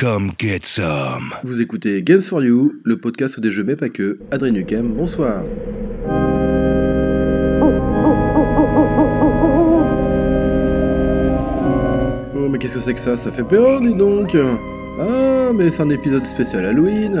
Come get some. Vous écoutez Games for You, le podcast des jeux mais pas que. Adrien Nukem, bonsoir. Oh mais qu'est-ce que c'est que ça? Ça fait peur dis donc Ah mais c'est un épisode spécial Halloween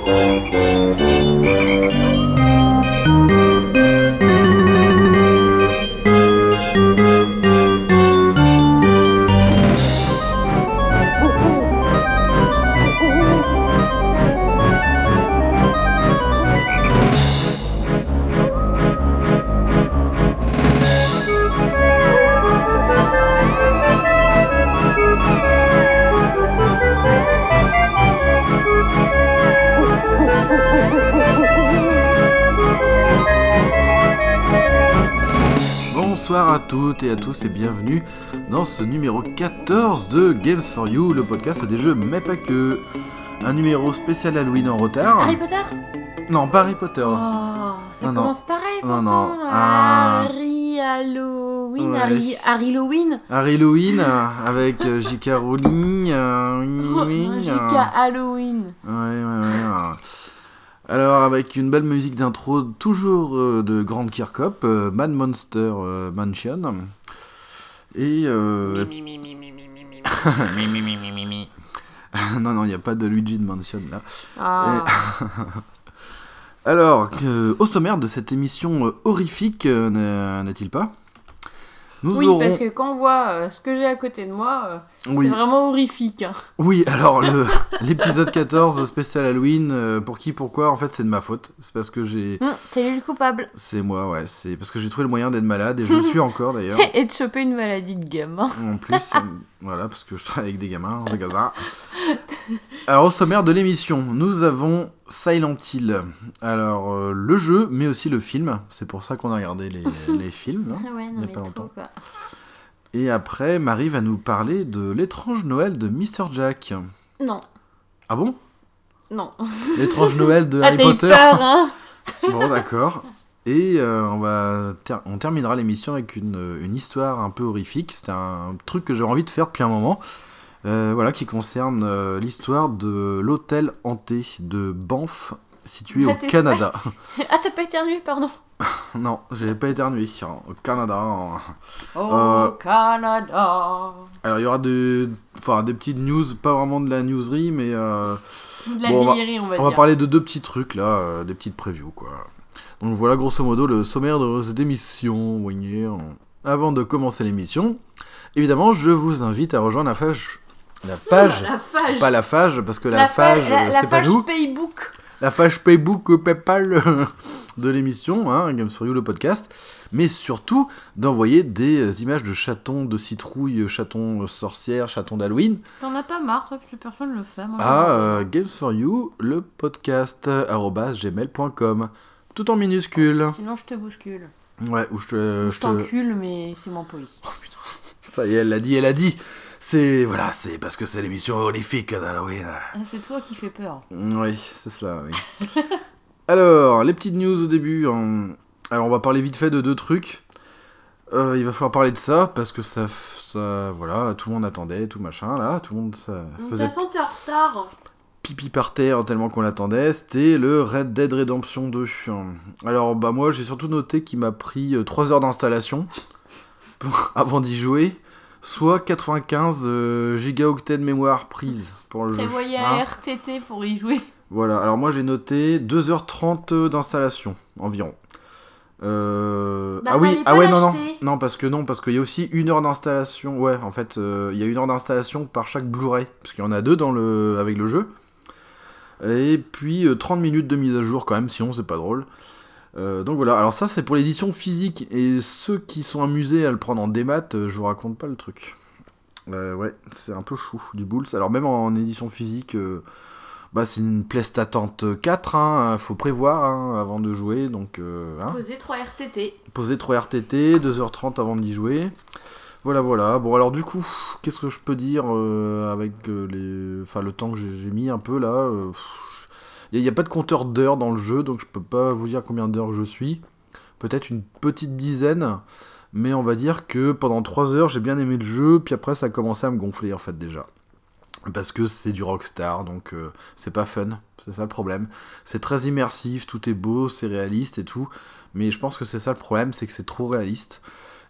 Bonsoir à toutes et à tous et bienvenue dans ce numéro 14 de Games for You, le podcast des jeux mais pas que. Un numéro spécial Halloween en retard. Harry Potter? Non, pas Harry Potter. Oh, ça Non, non. commence pareil Non, pourtant. non. Ah. Harry Halloween, Ouais. Harry, Harry Halloween. Harry Halloween euh, avec euh, J.K. Rowling. euh, euh, J.K. Halloween. Ouais, ouais, euh. Alors, avec une belle musique d'intro, toujours euh, de Grand Kirkhope, euh, Mad Monster euh, Mansion. Et. Mi, mi, mi, mi, mi, mi, mi. mi, mi, mi, mi, mi, mi. non, non, il n'y a pas de Luigi de Mansion là. Ah, Alors, que- au sommaire de cette émission euh, horrifique, euh, n'est- n'est-il pas? Nous oui, aurons. parce que quand on voit euh, ce que j'ai à côté de moi, Oui. c'est vraiment horrifique. hein. Oui, alors l'épisode 14 spécial Halloween, euh, pour qui, pourquoi, en fait, c'est de ma faute. C'est parce que j'ai. Hum, T'es lui le coupable. C'est moi, ouais. C'est parce que j'ai trouvé le moyen d'être malade et je le suis encore d'ailleurs. Et de choper une maladie de gamin. En plus, euh, voilà, parce que je travaille avec des gamins, des gazas. Alors, au sommaire de l'émission, nous avons Silent Hill. Alors, euh, le jeu, mais aussi le film. C'est pour ça qu'on a regardé les, les films. hein. Ouais, Il y non a mais pas trop longtemps. quoi. Et après, Marie va nous parler de l'étrange Noël de Mr. Jack. Non, Ah bon? Non. L'étrange Noël de Ah Harry Potter peur, hein? Bon, d'accord. Et euh, on, va ter- on terminera l'émission avec une, une histoire un peu horrifique. C'est un truc que j'ai envie de faire depuis un moment. Euh, voilà, qui concerne euh, l'histoire de l'hôtel hanté de Banff, situé Ah, au Canada. Ah t'as pas éternué, pardon. non, j'ai pas éternué. hein, Au Canada. hein. Au Euh, Canada. Alors, il y aura des, enfin, des petites news, pas vraiment de la newserie, mais euh, De la bon, on va- on va on va parler de deux petits trucs là, euh, des petites previews quoi. Donc voilà grosso modo le sommaire de cette émission. voyez. Avant de commencer l'émission, évidemment je vous invite à rejoindre la page, la page, La pas la page parce que la, La euh, la c'est pas nous, Paybook. La page Facebook PayPal euh, de l'émission, hein, Games for You le podcast, mais surtout d'envoyer des euh, images de chatons de citrouille, chatons euh, sorcières, chatons d'Halloween T'en as pas marre, toi, plus personne le fait. Moi, à euh, Games for You, le podcast, gmail.com. Tout en minuscule. Sinon, je te bouscule. Ouais, ou je te. je je te- t'encule, mais c'est moins poli. Ça y est, elle l'a dit, elle a dit. C'est. Voilà, c'est parce que c'est l'émission horrifique d'Halloween. Ah, c'est toi qui fais peur. Oui, c'est cela, oui. Alors, les petites news au début. hein. Alors, on va parler vite fait de deux trucs. Euh, il va falloir parler de ça parce que ça, ça. Voilà, tout le monde attendait, tout machin, là. Tout le monde ça De toute faisait façon, t'es en retard. pipi par terre tellement qu'on l'attendait, c'était le Red Dead Redemption 2. Alors bah moi j'ai surtout noté qu'il m'a pris 3 heures d'installation avant d'y jouer, soit 95 euh, gigaoctets de mémoire prise pour le jeu. Prévoyez Hein un RTT pour y jouer. voilà, alors moi j'ai noté 2h30 d'installation environ. Euh, Bah, ah oui, ah ouais, non, non, non, parce que non, parce qu'il y a aussi une heure d'installation. Ouais, en fait, euh, il y a une heure d'installation par chaque Blu-ray, parce qu'il y en a deux dans le, avec le jeu. Et puis euh, 30 minutes de mise à jour quand même, sinon c'est pas drôle. Euh, donc voilà, alors ça c'est pour l'édition physique, et ceux qui sont amusés à le prendre en démat, euh, je vous raconte pas le truc. Euh, ouais, c'est un peu chou, du Bulls. Alors même en édition physique, bah c'est une Playstatante 4, hein, faut prévoir hein, avant de jouer, donc hein. Poser 3 RTT. poser 3 RTT, 2h30 avant d'y jouer. Voilà, voilà. Bon, alors du coup, qu'est-ce que je peux dire avec les... enfin, le temps que j'ai j'ai mis un peu là Il n'y a, pas de compteur d'heures dans le jeu, donc je peux pas vous dire combien d'heures je suis. Peut-être une petite dizaine, mais on va dire que pendant 3 heures, j'ai bien aimé le jeu, puis après, ça a commencé à me gonfler en fait déjà. Parce que c'est du Rockstar, donc euh, c'est pas fun, c'est ça le problème. C'est très immersif, tout est beau, c'est réaliste et tout, mais je pense que c'est ça le problème, c'est que c'est trop réaliste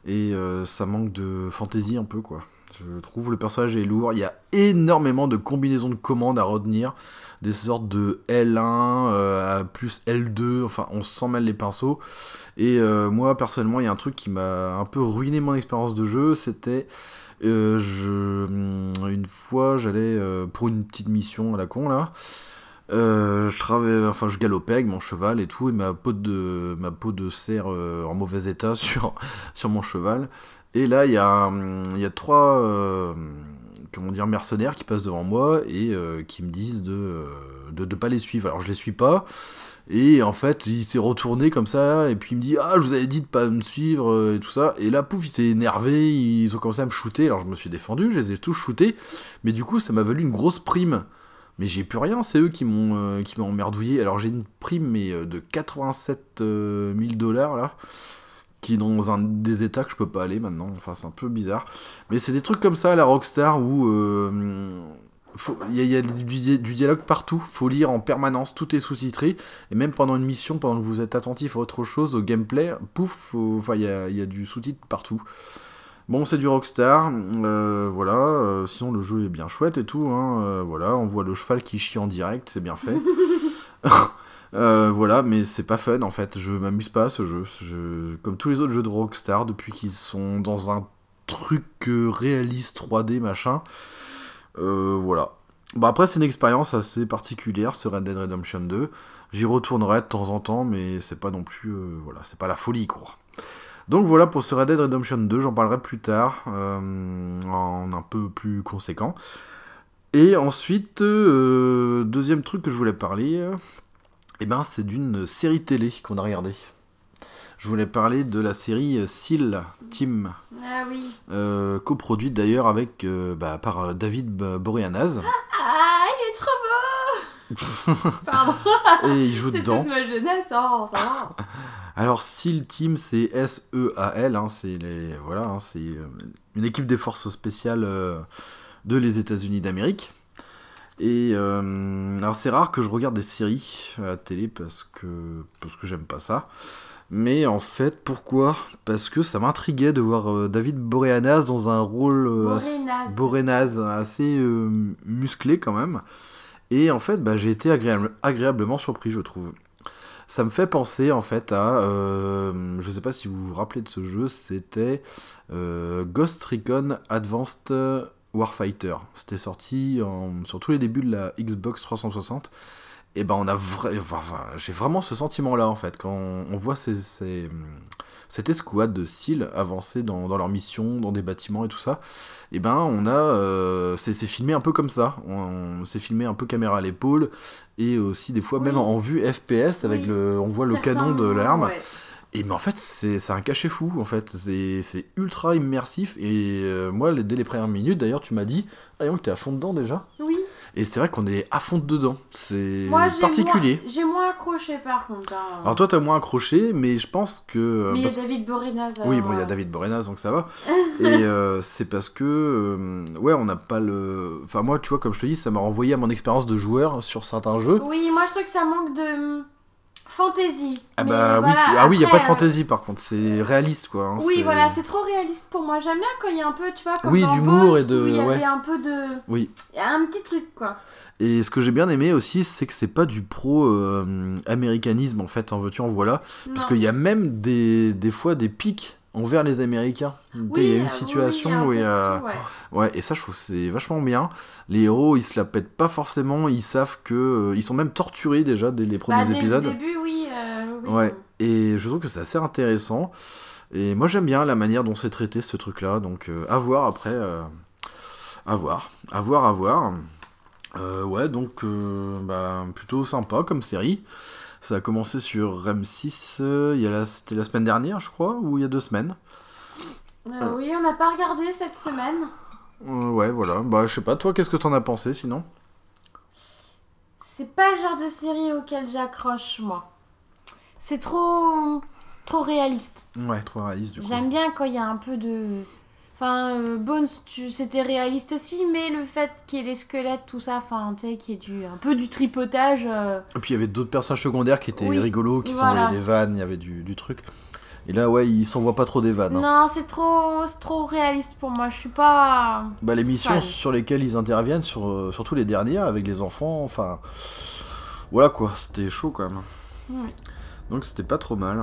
et euh, ça manque de fantaisie un peu quoi. Je trouve le personnage est lourd, il y a énormément de combinaisons de commandes à retenir, des sortes de L1 euh, à plus L2, enfin on s'en mêle les pinceaux. Et euh, moi personnellement, il y a un truc qui m'a un peu ruiné mon expérience de jeu, c'était euh, hum, une fois j'allais pour une petite mission à la con là. Je travaillais, enfin je galopais avec mon cheval et tout. Et ma peau de ma peau de cerf en mauvais état sur mon cheval et là il y y a trois euh, comment dire mercenaires qui passent devant moi et euh, qui me disent de, euh, de pas les suivre. Alors je les suis pas. Et en fait il s'est retourné comme ça et puis il me dit ah je vous avais dit de pas me suivre et tout ça. Et là pouf il s'est énervé ils ont commencé à me shooter. Alors je me suis défendu je les ai tous shootés. Mais du coup ça m'a valu une grosse prime. Mais j'ai plus rien, c'est eux qui m'ont emmerdouillé. Alors j'ai une prime mais de 87 000 dollars là, qui est dans un des états que je peux pas aller maintenant. Enfin c'est un peu bizarre. Mais c'est des trucs comme ça à la Rockstar où euh, il y a, y a du, di- du dialogue partout. Faut lire en permanence, tout est sous-titré. Et même pendant une mission, pendant que vous êtes attentif à autre chose, au gameplay, pouf, il y a, du sous-titre partout. Bon, c'est du Rockstar, euh, voilà. euh, sinon, le jeu est bien chouette et tout. Hein, voilà, on voit le cheval qui chie en direct, c'est bien fait. Euh, voilà, mais c'est pas fun en fait. Je m'amuse pas à ce jeu. Je- comme tous les autres jeux de Rockstar, depuis qu'ils sont dans un truc euh, réaliste 3D machin. Euh, voilà. Bah après, c'est une expérience assez particulière, ce Red Dead Redemption 2. J'y retournerai de temps en temps, mais c'est pas non plus, voilà, c'est pas la folie quoi. Donc voilà pour ce Red Dead Redemption 2, j'en parlerai plus tard, en un peu plus conséquent. Et ensuite, deuxième truc que je voulais parler, eh ben, c'est d'une série télé qu'on a regardée. Je voulais parler de la série Seal Team, Ah oui. euh, coproduite d'ailleurs avec euh, bah, par euh, David Boreanaz, Ah, il est trop beau Pardon, et il joue c'est dedans. toute ma jeunesse, oh, ça va. Alors SEAL Team c'est S-E-A-L, hein, c'est les voilà, hein, c'est une équipe des forces spéciales euh, de les États-Unis d'Amérique. Et euh, alors c'est rare que je regarde des séries à la télé parce que parce que j'aime pas ça. Mais en fait, pourquoi? Parce que ça m'intriguait de voir euh, David Boreanaz dans un rôle euh, assez- Boreanaz. Boreanaz, assez euh, musclé quand même. Et en fait, bah, j'ai été agréable- agréablement surpris, je trouve. Ça me fait penser en fait à, je sais pas si vous vous rappelez de ce jeu, c'était Ghost Recon Advanced Warfighter. C'était sorti en- sur tous les débuts de la Xbox 360. Et ben on a vra- enfin, j'ai vraiment ce sentiment là en fait quand on, voit ces, ces- cette escouade de SEAL avancer dans, dans leur mission, dans des bâtiments et tout ça. Et ben on a euh, c'est filmé un peu comme ça. On, c'est filmé un peu caméra à l'épaule et aussi des fois Oui. même en vue FPS avec Oui. le on voit le canon de l'arme. ouais. Et mais en fait, c'est un cachet fou, en fait. C'est ultra immersif. Et euh, moi, dès les premières minutes, d'ailleurs, tu m'as dit, ah, donc t'es à fond dedans déjà. Oui, Et c'est vrai qu'on est à fond dedans. C'est particulier. J'ai moins accroché par contre. hein. Alors toi, t'as moins accroché, mais je pense que. euh, Mais il y a David Boreanaz. Oui, alors, bon, il y a euh, David Boreanaz, donc ça va. et euh, c'est parce que, euh, ouais, on n'a pas le. Enfin, moi, tu vois, comme je te dis, ça m'a renvoyé à mon expérience de joueur sur certains jeux. Oui, moi je trouve que ça manque de fantaisie. Ah Mais bah oui, voilà, ah oui, il y a pas de euh, fantaisie par contre, c'est réaliste quoi. hein, Oui, voilà, c'est trop réaliste pour moi. J'aime bien quand il y a un peu, tu vois, comme Oui, d'humour et de- il y avait ouais. un peu de... Oui. Il y a un petit truc, quoi. Et ce que j'ai bien aimé aussi, c'est que c'est pas du pro-américanisme en fait, en veux-tu, en voilà. Parce qu'il y a même des, des fois des pics envers les Américains. Oui, il y a euh, une situation où il y a. tout, ouais. Ouais, et ça, je trouve c'est vachement bien. Les héros, ils se la pètent pas forcément, ils savent que. euh, ils sont même torturés déjà dès les premiers Bah, dès épisodes. le début, oui. euh, oui. Ouais. Et je trouve que c'est assez intéressant. Et moi j'aime bien la manière dont c'est traité ce truc-là. Donc euh, à voir après. euh, à voir. À voir, à voir. Euh, ouais, donc euh, bah, plutôt sympa comme série. Ça a commencé sur REM6, euh, il y a la- c'était la semaine dernière, je crois, ou il y a deux semaines. Euh, oui, on n'a pas regardé cette semaine. Euh, ouais, voilà. Bah, je sais pas, toi, qu'est-ce que t'en as pensé sinon? C'est pas le genre de série auquel j'accroche, moi. C'est trop. trop réaliste. Ouais, trop réaliste du coup. J'aime bien quand il y a un peu de. Enfin, euh, Bones, tu... c'était réaliste aussi, mais le fait qu'il y ait les squelettes, tout ça, enfin, tu sais, qu'il y ait du... un peu du tripotage. euh, Et puis il y avait d'autres personnages secondaires qui étaient Oui, rigolos, qui voilà. s'envoyaient des vannes, il y avait du, du truc. Et là, ouais, ils s'envoient pas trop des vannes. hein. Non, c'est trop... c'est trop réaliste pour moi. Je suis pas. Bah, les missions sur lesquelles ils interviennent, sur, euh, surtout les dernières, avec les enfants, enfin. Voilà quoi, c'était chaud quand même. Oui. Donc c'était pas trop mal.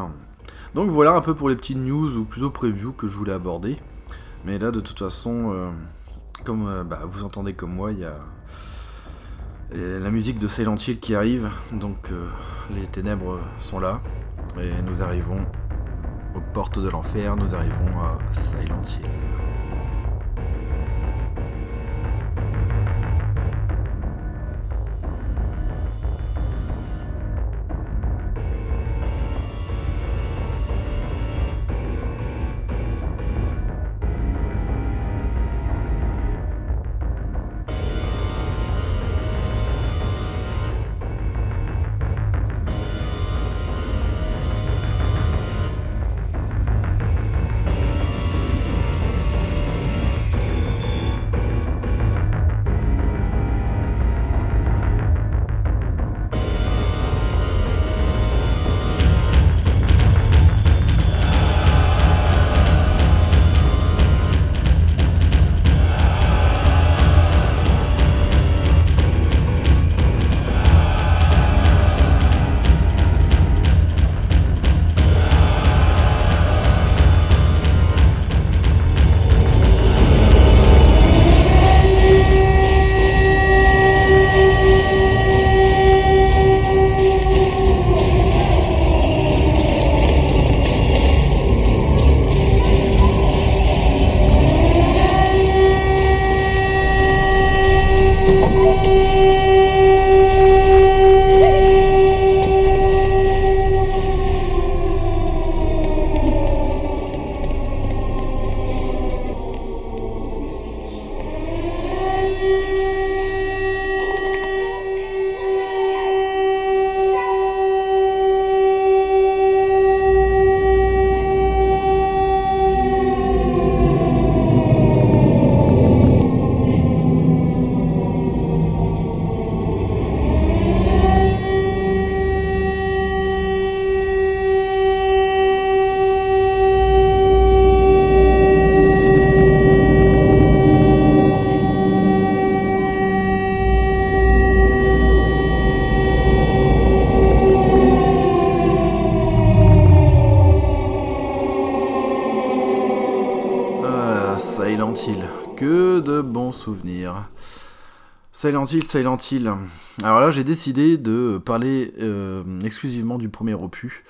Donc voilà un peu pour les petites news ou plutôt previews que je voulais aborder. Mais là de toute façon, euh, comme euh, bah, vous entendez comme moi, il y a la musique de Silent Hill qui arrive. Donc euh, les ténèbres sont là. Et nous arrivons aux portes de l'enfer, nous arrivons à Silent Hill. Silent Hill, Silent Hill. Alors là, j'ai décidé de parler euh, exclusivement du premier opus.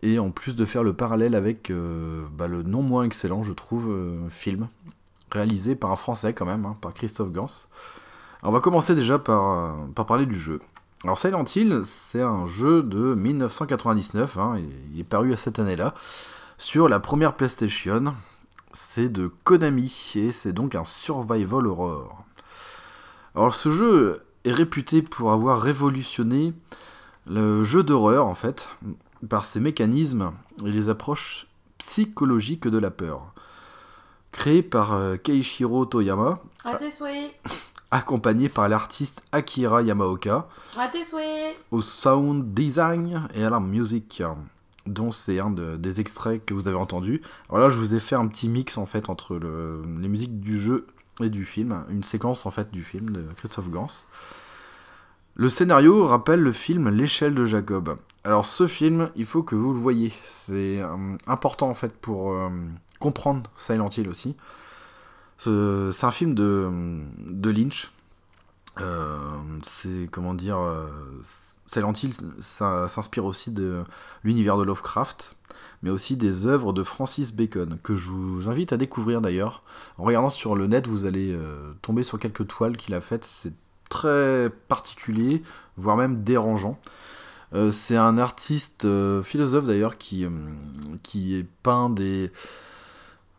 Et en plus de faire le parallèle avec euh, bah, le non moins excellent, je trouve, euh, film. Réalisé par un Français quand même, hein, par Christophe Gans. On va commencer déjà par, par parler du jeu. Alors Silent Hill, c'est un jeu de 1999, hein, il est paru à cette année-là, sur la première PlayStation. C'est de Konami et c'est donc un survival horror. Alors ce jeu est réputé pour avoir révolutionné le jeu d'horreur en fait par ses mécanismes et les approches psychologiques de la peur. Créé par euh, Keishiro Toyama, accompagné par l'artiste Akira Yamaoka, au sound design et à la musique, dont c'est un de- des extraits que vous avez entendu. Alors là, je vous ai fait un petit mix en fait entre le- les musiques du jeu et du film, une séquence en fait du film de Christophe Gans. Le scénario rappelle le film L'échelle de Jacob. Alors ce film, il faut que vous le voyez. C'est euh, important en fait pour euh, comprendre Silent Hill aussi. Ce- C'est un film de, de Lynch. Euh, c'est comment dire, Silent Hill s'inspire aussi de l'univers de Lovecraft, mais aussi des œuvres de Francis Bacon, que je vous invite à découvrir d'ailleurs. En regardant sur le net, vous allez euh, tomber sur quelques toiles qu'il a faites. C'est très particulier, voire même dérangeant. Euh, c'est un artiste euh, philosophe d'ailleurs qui, qui peint des,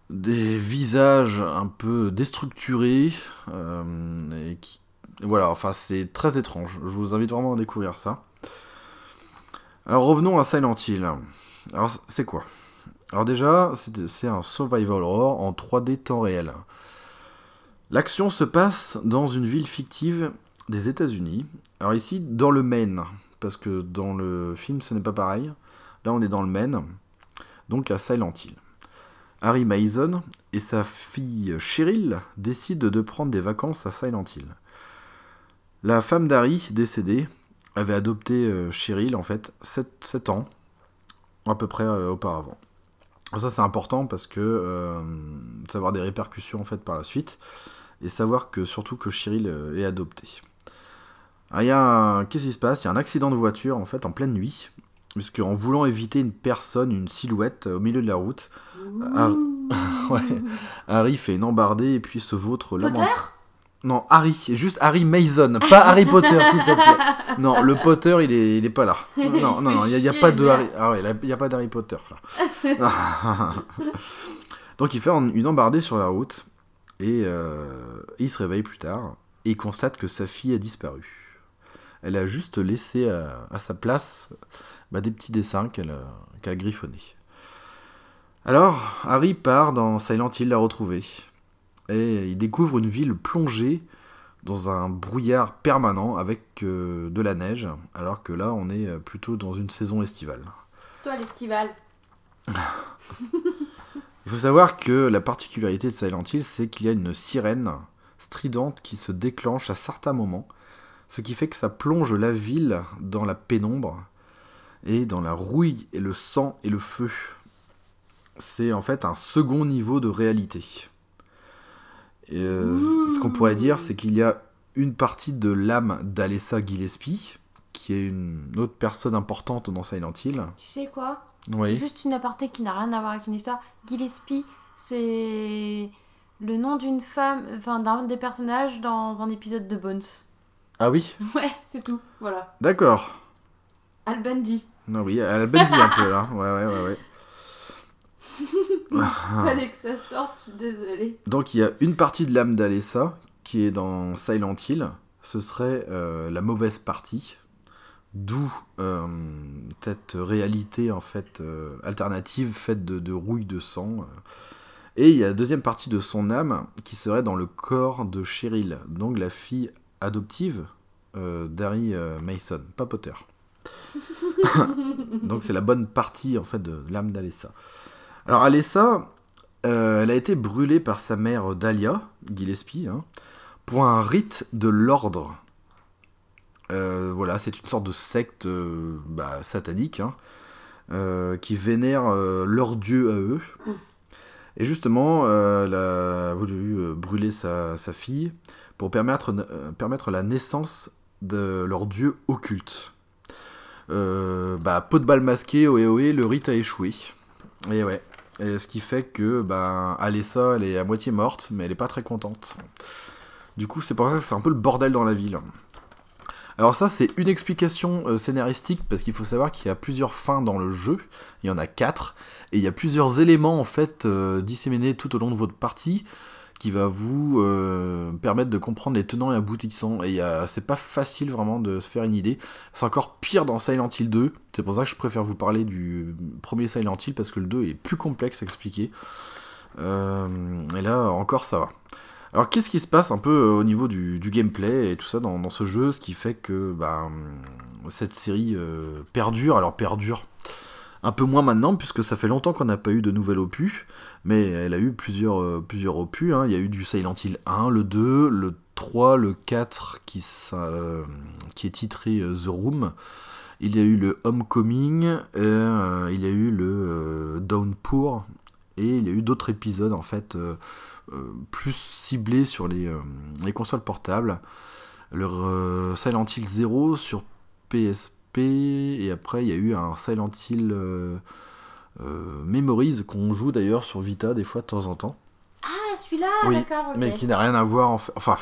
des visages un peu déstructurés et qui voilà, enfin c'est très étrange. Je vous invite vraiment à découvrir ça. Alors revenons à Silent Hill. Alors c'est quoi? Alors déjà, c'est un survival horror en 3D temps réel. L'action se passe dans une ville fictive des États-Unis. Alors ici, dans le Maine, parce que dans le film ce n'est pas pareil. Là, on est dans le Maine, donc à Silent Hill. Harry Mason et sa fille Cheryl décident de prendre des vacances à Silent Hill. La femme d'Harry, décédée, avait adopté euh, Cheryl, en fait, 7, ans, à peu près euh, auparavant. Ça, c'est important parce que euh, ça va avoir des répercussions, en fait, par la suite. Et savoir que, surtout, que Cheryl est adoptée. Ah, il y a Qu'est-ce qui se passe? Il y a un accident de voiture, en fait, en pleine nuit. Puisque en voulant éviter une personne, une silhouette au milieu de la route, Harry, fait une embardée et puis se vautre là. Non, Harry, juste Harry Mason, pas Harry Potter, s'il te plaît. Non, le Potter, il est, il est pas là. Non, non, non, il n'y a, pas de Harry. Ah ouais, il n'y a pas d'Harry Potter là. Donc il fait une embardée sur la route et euh, il se réveille plus tard et il constate que sa fille a disparu. Elle a juste laissé à, sa place bah, des petits dessins qu'elle a griffonnés. Alors, Harry part dans Silent Hill la retrouver et il découvre une ville plongée dans un brouillard permanent avec euh, de la neige, alors que là on est euh, plutôt dans une saison estivale. C'est toi l'estival. il faut savoir que la particularité de Silent Hill, c'est qu'il y a une sirène stridente qui se déclenche à certains moments, ce qui fait que ça plonge la ville dans la pénombre et dans la rouille et le sang et le feu. C'est en fait un second niveau de réalité. Et, euh, ce qu'on pourrait dire, c'est qu'il y a une partie de l'âme d'Alessa Gillespie, qui est une autre personne importante dans Silent Hill. Tu sais quoi? Oui. Juste une aparté qui n'a rien à voir avec son histoire. Gillespie, c'est le nom d'une femme, enfin d'un des personnages dans un épisode de Bones. Ah oui? Ouais, c'est tout, voilà. D'accord. Al Bundy. Non, oui, Al Bundy un peu là. Ouais, ouais, ouais, ouais. Fallait que ça sorte, je suis désolée. Donc il y a une partie de l'âme d'Alessa qui est dans Silent Hill. Ce serait euh, la mauvaise partie. D'où euh, cette réalité en fait euh, alternative faite de, rouille de sang. Et il y a la deuxième partie de son âme qui serait dans le corps de Cheryl, donc la fille adoptive d'Harry Mason, pas Potter. donc c'est la bonne partie en fait de l'âme d'Alessa. Alors Alessa, euh, elle a été brûlée par sa mère Dahlia, Gillespie, hein, pour un rite de l'ordre. Euh, voilà, c'est une sorte de secte euh, bah, satanique hein, qui vénère leur dieu à eux. Mm. Et justement, elle a voulu brûler sa, fille pour permettre, permettre la naissance de leur dieu occulte. bah, pot de balle masqué, ohé ohé, le rite a échoué. Et ouais. Et ce qui fait que ben, Alessa, elle est à moitié morte, mais elle est pas très contente. Du coup, c'est pour ça que c'est un peu le bordel dans la ville. Alors ça, c'est une explication euh, scénaristique, parce qu'il faut savoir qu'il y a plusieurs fins dans le jeu. Il y en a quatre. Et il y a plusieurs éléments, en fait, euh, disséminés tout au long de votre partie, qui va vous euh, permettre de comprendre les tenants et aboutissants. Et c'est pas facile vraiment de se faire une idée. C'est encore pire dans Silent Hill 2. C'est pour ça que je préfère vous parler du premier Silent Hill parce que le 2 est plus complexe à expliquer. Euh, et là encore ça va. Alors qu'est-ce qui se passe un peu euh, au niveau du, gameplay et tout ça dans, ce jeu, ce qui fait que bah, cette série perdure. Alors perdure un peu moins maintenant, puisque ça fait longtemps qu'on n'a pas eu de nouvel opus, mais elle a eu plusieurs, euh, plusieurs opus. Hein. Il y a eu du Silent Hill 1, le 2, le 3, le 4 qui, euh, qui est titré euh, The Room. Il y a eu le Homecoming, il y a eu le Downpour, et il y a eu d'autres épisodes en fait plus ciblés sur les, les consoles portables. Le Silent Hill 0 sur Et après il y a eu un Silent Hill euh, euh, Memories qu'on joue d'ailleurs sur Vita des fois de temps en temps. Ah, celui-là, Oui, d'accord, ok. Mais qui n'a rien à voir en fait. Enfin,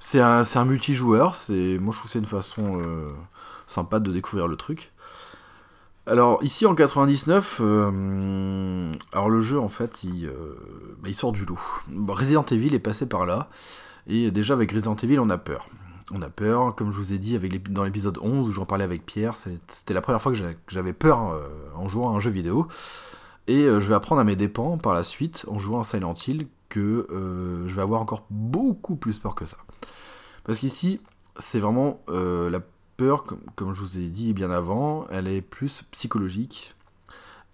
c'est un, c'est un multijoueur. C'est, moi je trouve que c'est une façon euh, sympa de découvrir le truc. Alors ici en 99, euh, alors le jeu en fait il, euh, bah, il sort du lot. Resident Evil est passé par là et déjà avec Resident Evil on a peur. On a peur, comme je vous ai dit dans l'épisode 11 où j'en parlais avec Pierre, c'était la première fois que j'a- que j'avais peur euh, en jouant à un jeu vidéo. Et euh, je vais apprendre à mes dépens par la suite en jouant à Silent Hill que euh, je vais avoir encore beaucoup plus peur que ça. Parce qu'ici, c'est vraiment la peur, comme, je vous ai dit bien avant, elle est plus psychologique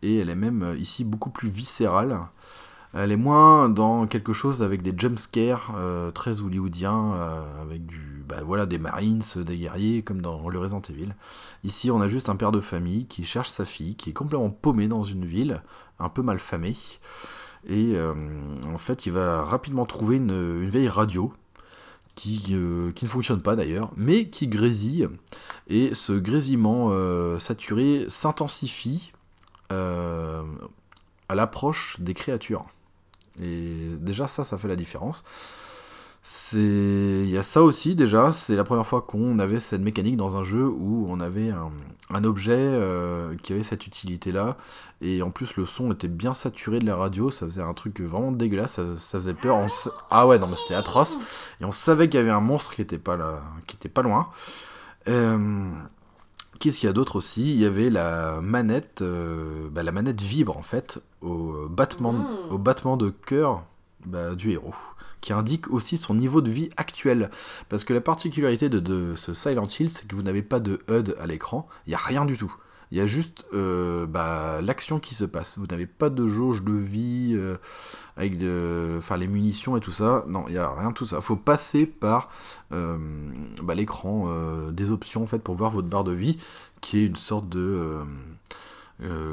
et elle est même ici beaucoup plus viscérale. Elle est moins dans quelque chose avec des jumpscares euh, très hollywoodiens, euh, avec du, bah, voilà, des marines, des guerriers, comme dans le Resident Evil. Ici, on a juste un père de famille qui cherche sa fille, qui est complètement paumé dans une ville, un peu mal famée. Et euh, en fait, il va rapidement trouver une, vieille radio qui, euh, qui ne fonctionne pas d'ailleurs, mais qui grésille. Et ce grésillement euh, saturé s'intensifie euh, à l'approche des créatures. Et déjà, ça, ça fait la différence. Il y a ça aussi déjà, c'est la première fois qu'on avait cette mécanique dans un jeu où on avait un, objet euh, qui avait cette utilité-là, et en plus le son était bien saturé de la radio, ça faisait un truc vraiment dégueulasse, ça, faisait peur. On Ah ouais, non mais c'était atroce, et on savait qu'il y avait un monstre qui était pas là, qui était pas loin. Euh, Qu'est-ce qu'il y a d'autre aussi? Il y avait la manette, euh, bah, la manette vibre en fait au battement, Mm. au battement de cœur bah, du héros, qui indique aussi son niveau de vie actuel. Parce que la particularité de, de ce Silent Hill, c'est que vous n'avez pas de HUD à l'écran, il n'y a rien du tout. Il y a juste euh, bah, l'action qui se passe. Vous n'avez pas de jauge de vie euh, avec de, les munitions et tout ça. Non, il n'y a rien de tout ça. Il faut passer par euh, bah, l'écran des options en pour voir votre barre de vie, qui est une sorte de...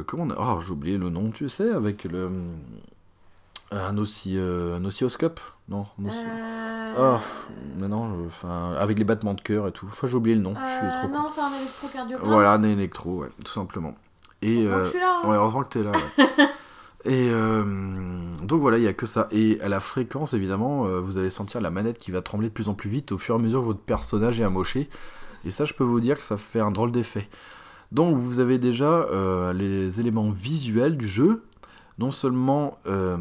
comment on a... Oh, j'ai oublié le nom, tu sais, avec le... Un, osci, euh, un oscilloscope Non, un osci- Euh... Ah, mais non, enfin, avec les battements de cœur et tout. Enfin, j'ai oublié le nom, je suis euh, trop non, c'est un électrocardiogramme. Voilà, un électro, ouais, tout simplement. Et, Heureusement que euh, je suis là. hein. ouais, heureusement que t'es là. ouais. Et euh, donc voilà, il n'y a que ça. Et à la fréquence, évidemment, euh, vous allez sentir la manette qui va trembler de plus en plus vite au fur et à mesure que votre personnage est amoché. Et ça, je peux vous dire que ça fait un drôle d'effet. Donc vous avez déjà euh, les éléments visuels du jeu, non seulement euh,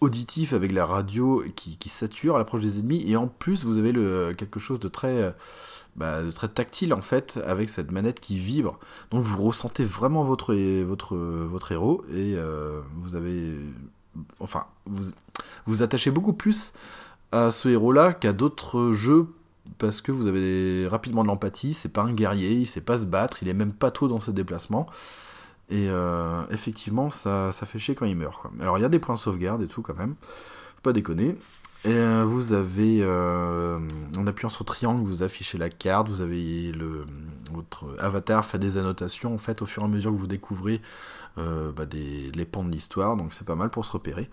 auditifs avec la radio qui, qui sature à l'approche des ennemis, et en plus vous avez le, quelque chose de très, euh, bah, de très tactile en fait, avec cette manette qui vibre. Donc vous ressentez vraiment votre, votre, votre héros, et euh, vous avez... Enfin, vous vous attachez beaucoup plus à ce héros-là qu'à d'autres jeux parce que vous avez rapidement de l'empathie. C'est pas un guerrier, il sait pas se battre, il est même pas tôt dans ses déplacements. Et euh, effectivement, ça, ça fait chier quand il meurt. Alors il y a des points de sauvegarde et tout quand même, faut pas déconner. Et euh, vous avez, euh, en appuyant sur triangle, vous affichez la carte, vous avez le, votre avatar fait des annotations en fait au fur et à mesure que vous découvrez euh, bah, les pans de l'histoire, donc c'est pas mal pour se repérer.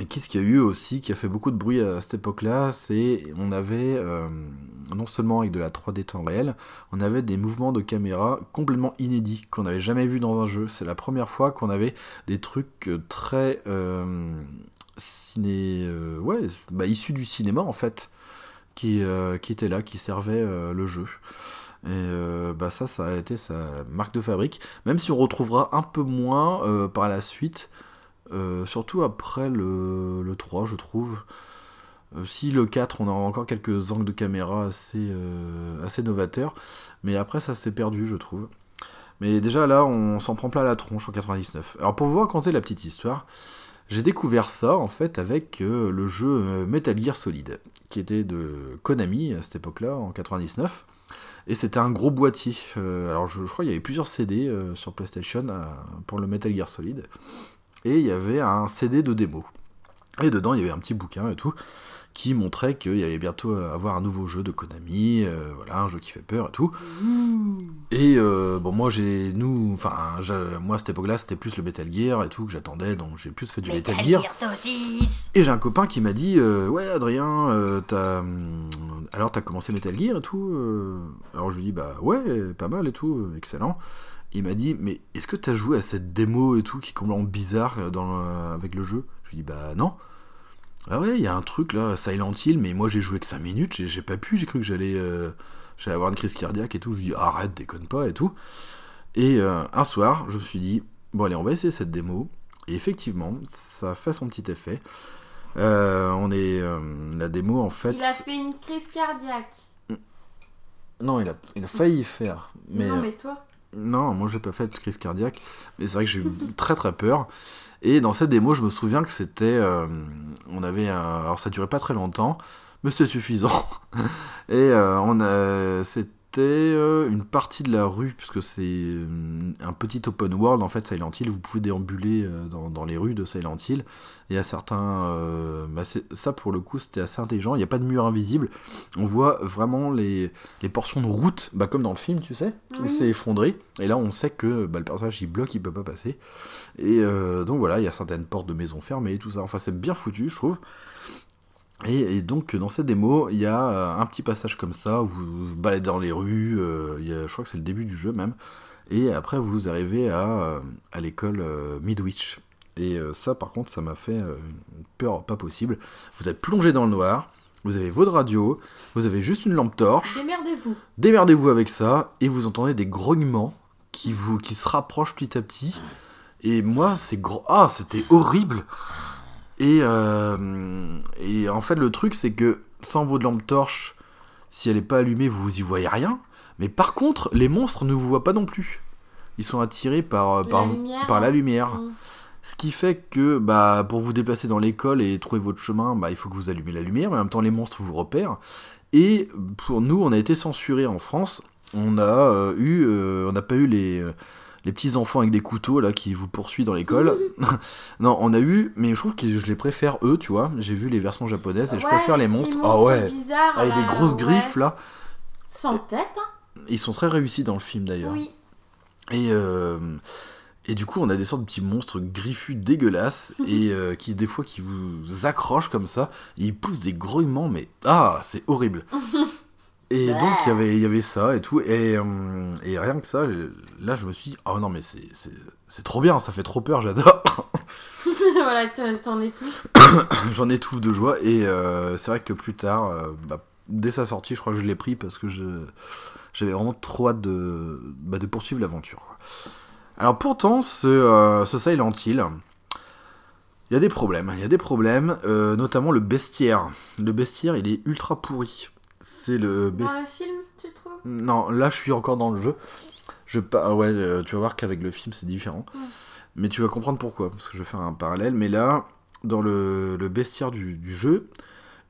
Et qu'est-ce qu'il y a eu aussi qui a fait beaucoup de bruit à cette époque-là? C'est on avait euh, non seulement avec de la 3D temps réel, on avait des mouvements de caméra complètement inédits qu'on n'avait jamais vu dans un jeu. C'est la première fois qu'on avait des trucs euh, très euh, ciné, ouais, bah, issus du cinéma en fait, qui qui étaient là, qui servaient le jeu. Et bah ça, ça a été sa marque de fabrique. Même si on retrouvera un peu moins par la suite. Euh, surtout après le, le 3, je trouve. Euh, si le 4, on a encore quelques angles de caméra assez, euh, assez novateurs. Mais après, ça s'est perdu, je trouve. Mais déjà, là, on s'en prend plein la tronche en 99. Alors, pour vous raconter la petite histoire, j'ai découvert ça, en fait, avec le jeu Metal Gear Solid, qui était de Konami à cette époque-là, en 99. Et c'était un gros boîtier. Alors, je, je crois qu'il y avait plusieurs CD sur PlayStation pour le Metal Gear Solid et il y avait un CD de démo. Et dedans, il y avait un petit bouquin et tout, qui montrait qu'il y allait bientôt avoir un nouveau jeu de Konami, euh, voilà, un jeu qui fait peur et tout. Et euh, bon, moi, j'ai, nous, enfin, moi, à cette époque-là, c'était plus le Metal Gear et tout que j'attendais, donc j'ai plus fait du Metal, Gear. saucisse Et j'ai un copain qui m'a dit euh, Ouais, Adrien, euh, t'as. hum, Alors, t'as commencé Metal Gear et tout euh Alors, je lui dis Bah, ouais, pas mal et tout, euh, excellent. Il m'a dit Mais est-ce que t'as joué à cette démo et tout qui est complètement bizarre euh, dans le- avec le jeu? Je lui dis Bah, non. Ah ouais, il y a un truc là, Silent Hill, mais moi j'ai joué que 5 minutes, j'ai- j'ai pas pu, j'ai cru que j'allais euh, j'allais avoir une crise cardiaque et tout. Je lui dis Arrête, déconne pas et tout. Et euh, un soir, je me suis dit Bon, allez, on va essayer cette démo. Et effectivement, ça a fait son petit effet. Euh, on est la démo en fait. Il a fait une crise cardiaque. Non, il a, il a failli faire. Mais, non, mais toi non, moi j'ai pas fait de crise cardiaque, mais c'est vrai que j'ai eu très très peur. Et dans cette démo, je me souviens que c'était, euh, on avait, alors ça durait pas très longtemps, mais c'était suffisant. Et euh, on a, c'était euh, une partie de la rue, puisque c'est euh, un petit open world en fait, Silent Hill. Vous pouvez déambuler euh, dans, dans les rues de Silent Hill. Et à certains, euh, bah, ça pour le coup, c'était assez intelligent. Il n'y a pas de mur invisible. On voit vraiment les, les portions de route, bah, comme dans le film, tu sais, où Oui. c'est effondré. Et là, on sait que bah, le personnage il bloque, il peut pas passer. Et euh, donc voilà, il y a certaines portes de maisons fermées et tout ça. Enfin, c'est bien foutu, je trouve. Et, et donc, dans cette démo, il y a euh, un petit passage comme ça où vous vous baladez dans les rues. euh, il y a- je crois que c'est le début du jeu même. Et après, vous arrivez à, euh, à l'école euh, Midwich. Et euh, ça, par contre, ça m'a fait une peur pas possible. Vous êtes plongé dans le noir. Vous avez votre radio, vous avez juste une lampe torche. Démerdez-vous. Démerdez-vous avec ça et vous entendez des grognements qui vous qui se rapprochent petit à petit. Et moi, c'est gros. Ah, c'était horrible. Et, euh, et en fait, le truc, c'est que sans votre lampe torche, si elle n'est pas allumée, vous y voyez rien. Mais par contre, les monstres ne vous voient pas non plus. Ils sont attirés par, La par, lumière. par la lumière. Mm. Ce qui fait que bah, pour vous déplacer dans l'école et trouver votre chemin, bah, il faut que vous allumez la lumière, mais en même temps les monstres vous repèrent. Et pour nous, on a été censurés en France. On a euh, eu, euh, on n'a pas eu les, euh, les petits enfants avec des couteaux là qui vous poursuivent dans l'école. non, on a eu, mais je trouve que je les préfère eux, tu vois. J'ai vu les versions japonaises et je préfère les monstres. Ah ouais, bizarres, avec des là, grosses ouais. griffes là. Sans tête, hein. Ils sont très réussis dans le film d'ailleurs. Oui. Et, euh, et du coup, on a des sortes de petits monstres griffus dégueulasses et euh, qui, des fois, qui vous accrochent comme ça. Et ils poussent des grognements, mais ah, c'est horrible. Et donc, il y avait- il y avait ça et tout. Et, euh, et rien que ça, là, je me suis dit, oh non, mais c'est- c'est c'est trop bien, ça fait trop peur, j'adore. voilà, t'en t'en es tout. J'en étouffe de joie. Et euh, c'est vrai que plus tard, euh, bah, dès sa sortie, je crois que je l'ai pris parce que je- j'avais vraiment trop hâte de, bah, de poursuivre l'aventure. Alors pourtant, ce, ce Silent Hill, il y a des problèmes. Il y a des problèmes, notamment le bestiaire. Le bestiaire, il est ultra pourri. C'est le Dans bestiaire. le film, tu trouves Non, là je suis encore dans le jeu. Je pa- ouais, euh, tu vas voir qu'avec le film c'est différent. Mais tu vas comprendre pourquoi, parce que je vais faire un parallèle. Mais là, dans le, le bestiaire du, du jeu,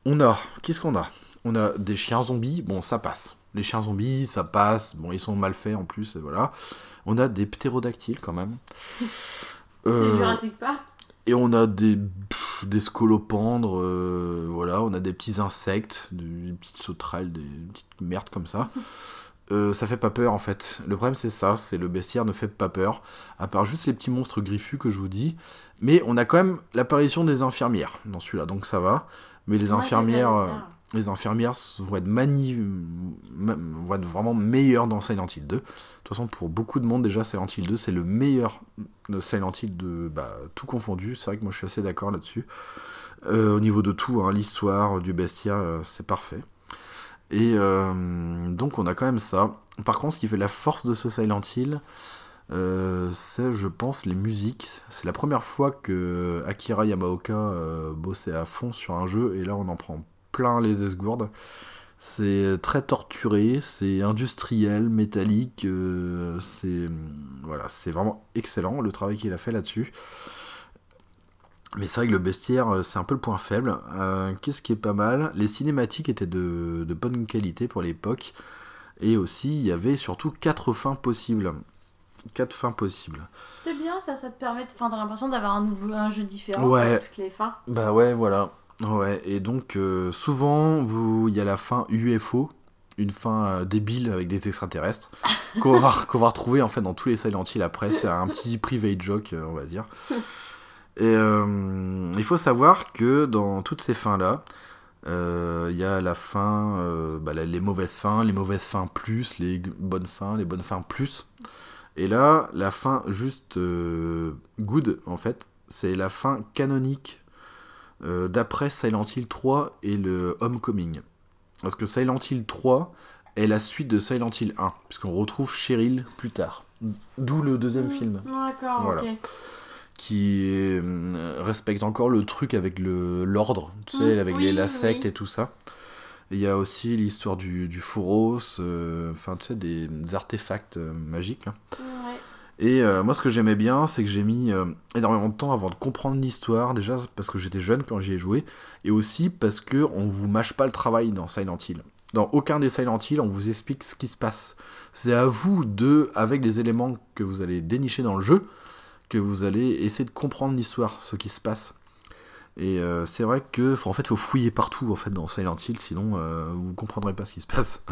on a. Qu'est-ce qu'on a? On a des chiens zombies, bon ça passe. Les chiens zombies, ça passe. Bon, ils sont mal faits en plus, et voilà. On a des ptérodactyles quand même. C'est Euh, Jurassic Park. Et on a des, pff, des scolopendres, euh, voilà, on a des petits insectes, des, petites sauterelles, des petites merdes comme ça. Euh, ça fait pas peur en fait. Le problème c'est ça, c'est le bestiaire ne fait pas peur, à part juste les petits monstres griffus que je vous dis. Mais on a quand même l'apparition des infirmières dans celui-là, donc ça va. Mais les infirmières. Les infirmières vont être, mani... ma- vont être vraiment meilleures dans Silent Hill 2. De toute façon, pour beaucoup de monde, déjà, Silent Hill 2, c'est le meilleur Silent Hill de bah, tout confondu. C'est vrai que moi, je suis assez d'accord là-dessus. Euh, au niveau de tout, hein, l'histoire du bestiaire, euh, c'est parfait. Et euh, donc, on a quand même ça. Par contre, ce qui fait la force de ce Silent Hill, c'est, je pense, les musiques. C'est la première fois que Akira Yamaoka bossait à fond sur un jeu, et là, on en prend plein les esgourdes. C'est très torturé, c'est industriel, métallique, euh, c'est voilà, c'est vraiment excellent le travail qu'il a fait là-dessus. Mais c'est vrai que le bestiaire, euh, c'est un peu le point faible. Euh, Qu'est-ce qui est pas mal? Les cinématiques étaient de, de bonne qualité pour l'époque. Et aussi, il y avait surtout quatre fins possibles. Quatre fins possibles. C'est bien, ça, ça te permet. de- Enfin, t'as l'impression d'avoir un, nouveau... un jeu différent Ouais. avec toutes les fins. Bah ouais, voilà. Ouais, et donc euh, souvent, il y a la fin UFO, une fin euh, débile avec des extraterrestres, qu'on va, qu'on va retrouver en fait dans tous les Silent Hill après. C'est un petit private joke, euh, on va dire. Et euh, il faut savoir que dans toutes ces fins-là, il y a la fin, bah, les mauvaises fins, les mauvaises fins plus, les bonnes fins, les bonnes fins plus. Et là, la fin juste good, en fait, c'est la fin canonique euh, d'après Silent Hill 3 et le Homecoming. Parce que Silent Hill 3 est la suite de Silent Hill 1, puisqu'on retrouve Cheryl plus tard. D'où le deuxième film D'accord, Voilà. ok. qui euh, respecte encore le truc avec l'ordre, tu sais, Mm, avec oui, les, la secte oui. et tout ça. Il y a aussi l'histoire du, du euh, enfin tu sais, des, des artefacts magiques. là. Ouais. Et euh, moi ce que j'aimais bien, c'est que j'ai mis euh, énormément de temps avant de comprendre l'histoire, déjà parce que j'étais jeune quand j'y ai joué, et aussi parce que on vous mâche pas le travail dans Silent Hill. Dans aucun des Silent Hill, on vous explique ce qui se passe. C'est à vous de, avec les éléments que vous allez dénicher dans le jeu, que vous allez essayer de comprendre l'histoire, ce qui se passe. Et euh, c'est vrai que, faut- en fait, faut fouiller partout en fait dans Silent Hill, sinon vous comprendrez pas ce qui se passe.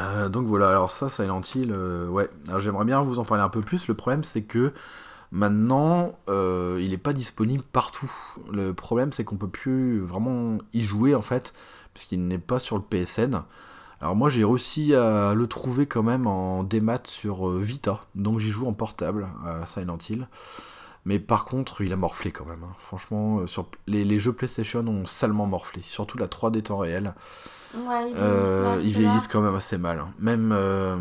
Euh, donc voilà, alors ça, Silent Hill, euh, ouais. Alors j'aimerais bien vous en parler un peu plus. Le problème, c'est que maintenant, euh, il n'est pas disponible partout. Le problème, c'est qu'on peut plus vraiment y jouer en fait, puisqu'il n'est pas sur le PSN. Alors moi, j'ai réussi à le trouver quand même en démat sur Vita, donc j'y joue en portable à Silent Hill. Mais par contre, il a morflé quand même. hein. Franchement, euh, sur les, les jeux PlayStation ont salement morflé, surtout la 3D temps réel. Ouais, ils Euh, ils vieillissent quand même assez mal. hein. Même. euh.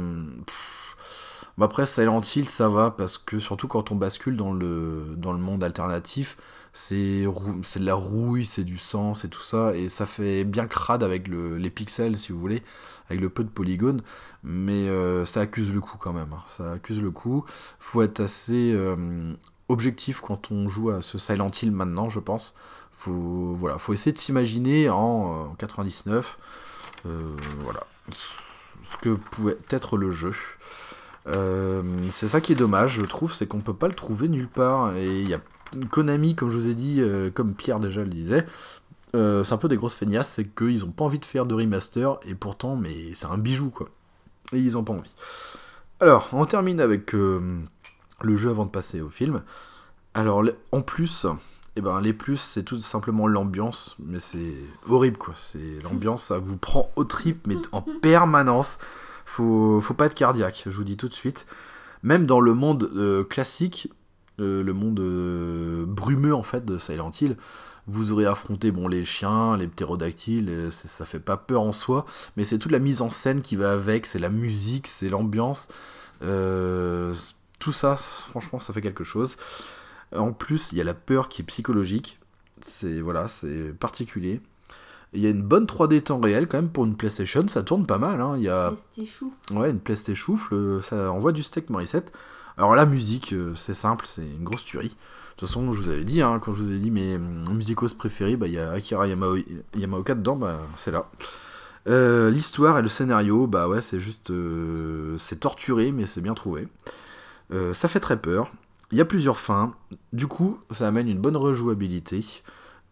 Bon, après, Silent Hill, ça va parce que surtout quand on bascule dans le, dans le monde alternatif, c'est de la rouille, c'est du sang, c'est tout ça. Et ça fait bien crade avec le- les pixels, si vous voulez, avec le peu de polygones. Mais euh, ça accuse le coup quand même. hein. Ça accuse le coup. Faut être assez euh, objectif quand on joue à ce Silent Hill maintenant, je pense. Faut, voilà, faut essayer de s'imaginer en, euh, en 99 euh, voilà ce que pouvait être le jeu. Euh, c'est ça qui est dommage, je trouve, c'est qu'on peut pas le trouver nulle part. Et il y a Konami, comme je vous ai dit, euh, comme Pierre déjà le disait, euh, c'est un peu des grosses feignasses, c'est qu'ils ont pas envie de faire de remaster, et pourtant, mais c'est un bijou quoi. Et ils ont pas envie. Alors, on termine avec euh, le jeu avant de passer au film. Alors, en plus, eh ben, les plus, c'est tout simplement l'ambiance, mais c'est horrible quoi. C'est l'ambiance, ça vous prend au trip, mais en permanence. Faut, faut pas être cardiaque, je vous dis tout de suite. Même dans le monde euh, classique, euh, le monde euh, brumeux en fait de Silent Hill, vous aurez affronté bon les chiens, les ptérodactyles, ça fait pas peur en soi, mais c'est toute la mise en scène qui va avec, c'est la musique, c'est l'ambiance, euh, tout ça, franchement, ça fait quelque chose. En plus, il y a la peur qui est psychologique. C'est voilà, c'est particulier. Il y a une bonne 3D temps réel quand même pour une PlayStation, ça tourne pas mal. hein. Il y a ouais, une PlayStation euh, ça envoie du steak Morissette. Alors la musique, euh, c'est simple, c'est une grosse tuerie. De toute façon, je vous avais dit, hein, quand je vous ai dit mes musicos préférés, bah, il y a Akira Yamao- Yamaoka dedans, bah, c'est là. Euh, L'histoire et le scénario, bah ouais, c'est juste. euh, c'est torturé, mais c'est bien trouvé. Euh, ça fait très peur. Il y a plusieurs fins. Du coup, ça amène une bonne rejouabilité.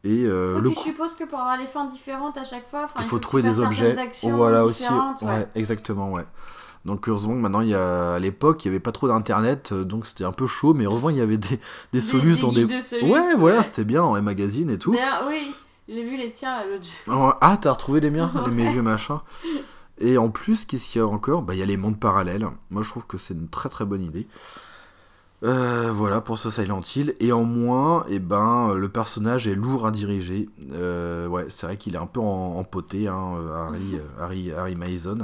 Et euh, le coup- je suppose que pour avoir les fins différentes à chaque fois, il faut trouver des objets. Voilà aussi. Ouais, ouais. exactement, ouais. Donc heureusement que maintenant il y a à l'époque il y avait pas trop d'internet euh, donc c'était un peu chaud mais heureusement il y avait des, des solus dans des de solus, Ouais, voilà, ouais. c'était bien dans les magazines et tout. Oui, j'ai vu les tiens l'autre jour. Oh, Ah, t'as retrouvé les miens, les mes Ouais. vieux machins. Et en plus, qu'est-ce qu'il y a encore? Bah, il y a les mondes parallèles. Moi, je trouve que c'est une très très bonne idée. Euh, voilà pour ce Silent Hill. Et en moins, eh ben, le personnage est lourd à diriger. Euh, ouais, c'est vrai qu'il est un peu en- empoté, hein, euh, Harry, Harry, Harry Mason.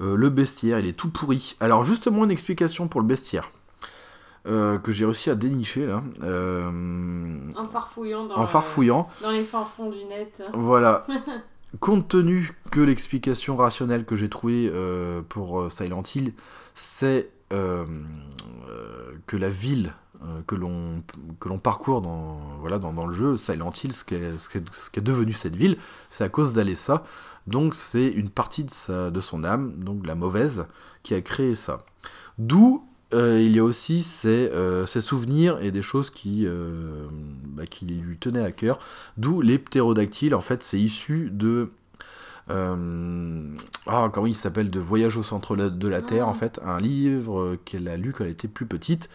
Euh, le bestiaire, il est tout pourri. Alors, justement, une explication pour le bestiaire. euh, que j'ai réussi à dénicher là. Euh, En farfouillant dans, en farfouillant. dans les fins-fonds du net. Voilà. Compte tenu que l'explication rationnelle que j'ai trouvée euh, pour euh, Silent Hill, c'est euh, que la ville que l'on parcourt dans voilà dans, le jeu Silent Hill, ce qu'est ce qu'est- ce qu'est devenu cette ville, c'est à cause d'Alessa. Donc c'est une partie de sa de son âme, donc la mauvaise, qui a créé ça. D'où euh, il y a aussi ses, euh, ses souvenirs et des choses qui, euh, bah, qui lui tenaient à cœur. D'où les ptérodactyles. En fait, c'est issu de. ah, comment il s'appelle De Voyage au centre de la Terre, en fait. Un livre qu'elle a lu quand elle était plus petite.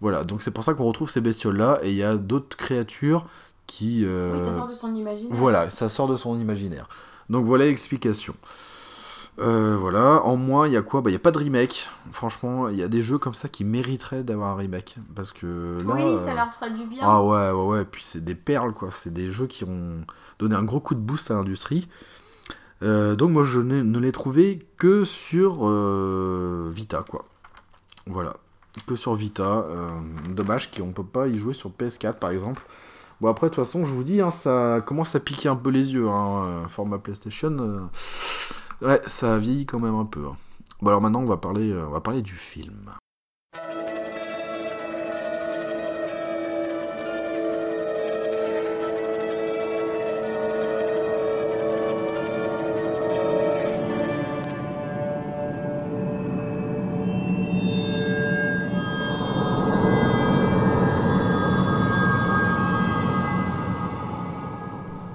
Voilà, donc c'est pour ça qu'on retrouve ces bestioles-là. Et il y a d'autres créatures qui. Oui, ça sort de son imaginaire. voilà, ça sort de son imaginaire. Donc voilà l'explication. Euh, voilà, en moins, il y a quoi? Bah, il n'y a pas de remake. Franchement, il y a des jeux comme ça qui mériteraient d'avoir un remake. Parce que là. oui, ça euh, leur ferait du bien. Ah ouais, ouais, ouais. Puis c'est des perles, quoi. C'est des jeux qui ont donné un gros coup de boost à l'industrie. Euh, donc moi, je ne l'ai trouvé que sur euh, Vita, quoi. Voilà. Que sur Vita. Dommage qu'on ne peut pas y jouer sur PS4, par exemple. Bon, après, de toute façon, je vous dis, hein, ça commence à piquer un peu les yeux. Hein, format PlayStation. Ouais, ça vieillit quand même un peu. hein. Bon, alors maintenant, on va parler, euh, on va parler du film.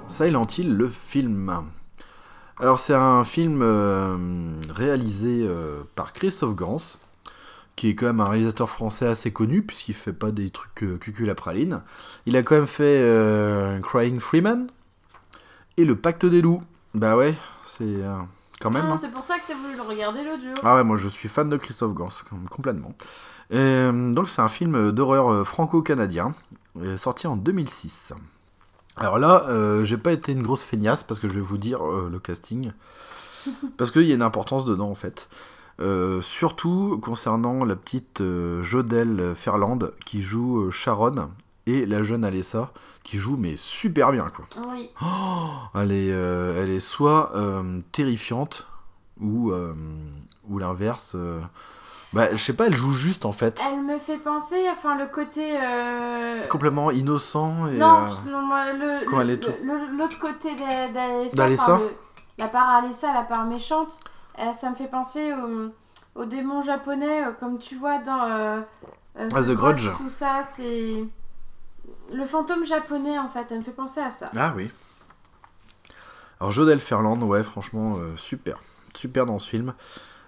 Silent Hill, le film. Alors c'est un film euh, réalisé euh, par Christophe Gans, qui est quand même un réalisateur français assez connu, puisqu'il fait pas des trucs euh, cucul à praline. Il a quand même fait euh, Crying Freeman et Le Pacte des loups. Bah ouais, c'est quand même... Ah, hein. c'est pour ça que t'as voulu le regarder l'autre jour. Ah ouais, moi je suis fan de Christophe Gans, com- complètement. Euh, donc c'est un film d'horreur franco-canadien, sorti en 2006. Alors là, euh, j'ai pas été une grosse feignasse parce que je vais vous dire euh, le casting. Parce qu'il y a une importance dedans en fait. Euh, surtout concernant la petite Jodelle Ferland qui joue Sharon et la jeune Alessa qui joue mais super bien quoi. Oui. Elle est, elle est soit terrifiante ou, ou l'inverse. Bah, je sais pas, elle joue juste en fait. Elle me fait penser, enfin, le côté. euh, Complètement innocent et. Non, euh, non, le, quand le- elle est le- l'autre côté d'A- d'Alessa, enfin, la part Alessa, la part méchante, euh, ça me fait penser au, au démon japonais, euh, comme tu vois dans euh, euh, Ah, The Grudge. Tout ça, c'est le fantôme japonais en fait. Elle me fait penser à ça. Ah oui. Alors, Jodelle Ferland, ouais, franchement, super. Super dans ce film.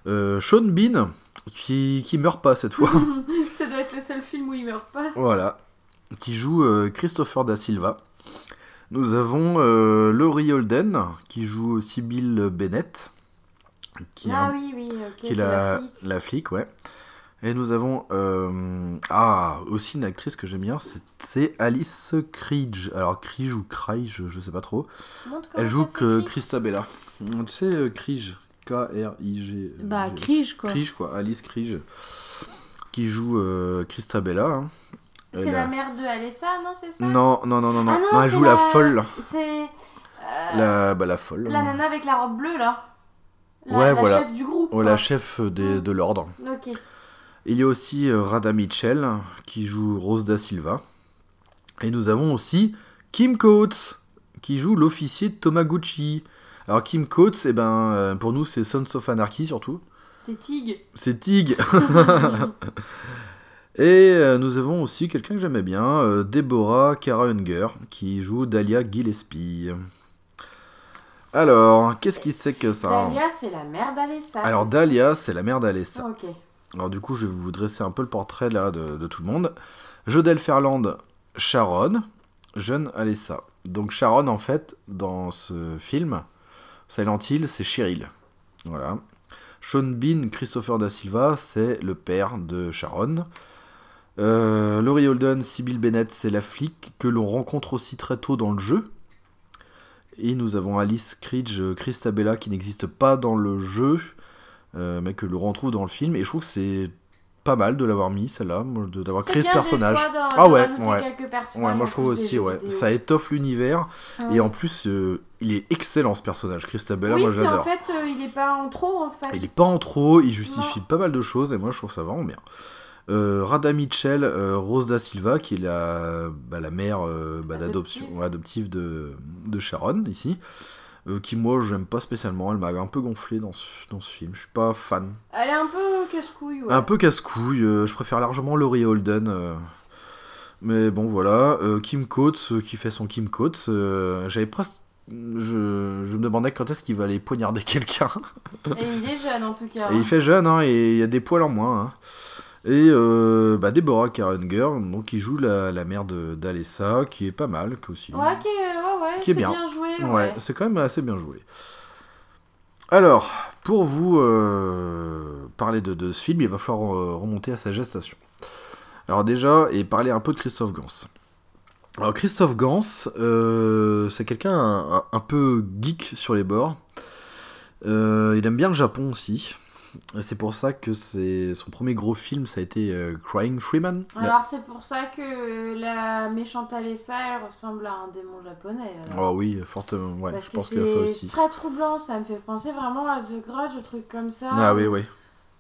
Sean Bean, qui, qui meurt pas cette fois. ça doit être le seul film où il meurt pas. Voilà. Qui joue euh, Christopher Da Silva. Nous avons euh, Laurie Holden, qui joue Sibyl Bennett. Qui ah oui, oui, ok, qui est la, la flic. la flic, ouais. Et nous avons euh, ah aussi une actrice que j'aime bien, c'est- Alice Krige. Alors Krige ou Krige, je sais pas trop. Elle joue que. Christabella. Tu sais Krige, K R I G. euh, Bah. Krige quoi. Krige quoi, Alice Krige, qui joue euh, Christabella. hein. C'est la mère de Alessa, non, c'est ça? Non non non non non, Ah non, Non, elle c'est joue la, la- folle, C'est. euh, la bah la folle. La nana avec la robe bleue là. La, Ouais, la voilà. chef du groupe. Oh, quoi. la chef des- de l'ordre. Ok. Il y a aussi euh, Rada Mitchell qui joue Rose da Silva. Et nous avons aussi Kim Coates qui joue l'officier de Tomaguchi. Alors Kim Coates, eh ben, euh, pour nous c'est Sons of Anarchy surtout. C'est Tig. C'est Tig. Et euh, nous avons aussi quelqu'un que j'aimais bien, euh, Deborah Kara Unger, qui joue Dahlia Gillespie. Alors, qu'est-ce qui c'est que ça Dahlia, c'est la mère d'Alessa. Alors Dahlia, c'est la mère d'Alessa. Ok. Alors du coup, je vais vous dresser un peu le portrait là de, de tout le monde. Jodelle Ferland, Sharon, jeune Alessa. Donc Sharon, en fait, dans ce film, Silent Hill, c'est Cheryl. Voilà. Sean Bean, Christopher Da Silva, c'est le père de Sharon. Euh, Laurie Holden, Sybil Bennett, c'est la flic que l'on rencontre aussi très tôt dans le jeu. Et nous avons Alice Cridge, Christabella, qui n'existe pas dans le jeu, euh, mais que l'on retrouve dans le film. Et je trouve que c'est pas mal de l'avoir mis, celle-là, d'avoir créé ce des personnage. fois Ah ouais, ouais. moi je trouve aussi, ouais. vidéo. Ça étoffe l'univers. Ouais. Et en plus, euh, il est excellent ce personnage. Christabella, oui, moi puis en j'adore. fait, euh, il est pas en trop en fait. Il est pas en trop, il justifie pas mal de choses et moi je trouve ça vraiment bien. Euh, Rada Mitchell, euh, Rose da Silva, qui est la, bah, la mère euh, bah, d'adoption, Adoptive. adoptive de, de Sharon ici. Euh, qui moi j'aime pas spécialement. Elle m'a un peu gonflé dans ce, dans ce film. Je suis pas fan. Elle est un peu casse-couille, ouais. Un peu casse-couille. euh, je préfère largement Laurie Holden. euh. mais bon voilà. Euh, Kim Coates qui fait son Kim Coates. J'avais presque. Je, je me demandais quand est-ce qu'il va aller poignarder quelqu'un. Et il est jeune en tout cas. Et il fait jeune, hein, et il y a des poils en moins. hein. Et euh, bah, Deborah Karenger, donc qui joue la, la mère d'Alessa, qui est pas mal, qui aussi. Ouais, qui est, ouais, ouais, Qui est bien. Ouais, Ouais. c'est quand même assez bien joué. Alors, pour vous euh, parler de, de ce film, il va falloir euh, remonter à sa gestation. Alors déjà, et parler un peu de Christophe Gans. Alors Christophe Gans, euh, c'est quelqu'un un, peu geek sur les bords. Il aime bien le Japon aussi. C'est pour ça que c'est son premier gros film, ça a été euh, Crying Freeman. Alors c'est pour ça que la méchante Alessa, elle ressemble à un démon japonais. alors. Oh oui, fortement, ouais, Parce je que pense qu'il y a ça c'est aussi. très troublant, ça me fait penser vraiment à The Grudge, un truc comme ça. Ah oui, oui.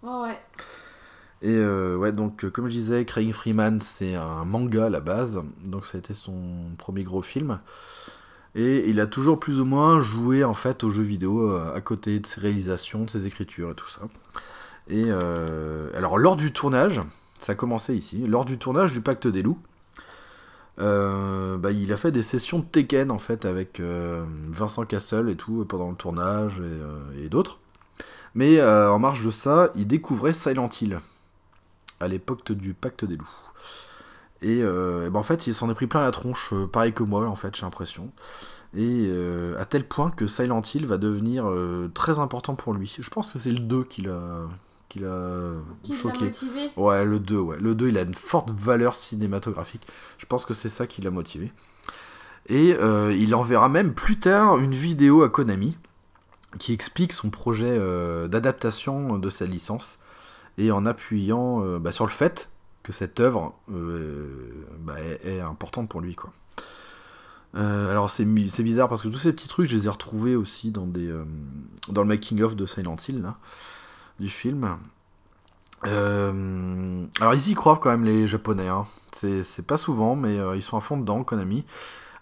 Ouais, ouais. Et euh, ouais, donc euh, comme je disais, Crying Freeman, c'est un manga à la base, donc ça a été son premier gros film. Et il a toujours plus ou moins joué en fait aux jeux vidéo euh, à côté de ses réalisations, de ses écritures et tout ça. Et euh, alors lors du tournage, ça a commencé ici, lors du tournage du Pacte des Loups, euh, bah, il a fait des sessions de Tekken en fait avec Vincent Cassel et tout pendant le tournage et, d'autres. Mais en marge de ça, il découvrait Silent Hill à l'époque du Pacte des Loups. Et, euh, et ben, en fait, il s'en est pris plein la tronche, euh, pareil que moi en fait, j'ai l'impression. Et euh, à tel point que Silent Hill va devenir euh, très important pour lui. Je pense que c'est le 2 qui l'a qui l'a Qui choqué. motivé Ouais, le 2, ouais. Le 2, il a une forte valeur cinématographique. Je pense que c'est ça qui l'a motivé. Et il enverra même plus tard une vidéo à Konami qui explique son projet d'adaptation de sa licence et en appuyant bah, sur le fait que cette œuvre euh, bah, est, importante pour lui, quoi. Euh, alors c'est bizarre parce que tous ces petits trucs, je les ai retrouvés aussi dans, des, euh, dans le making-of de Silent Hill, du film. Alors ils y croient quand même les japonais, hein. c'est c'est pas souvent, mais ils sont à fond dedans, Konami.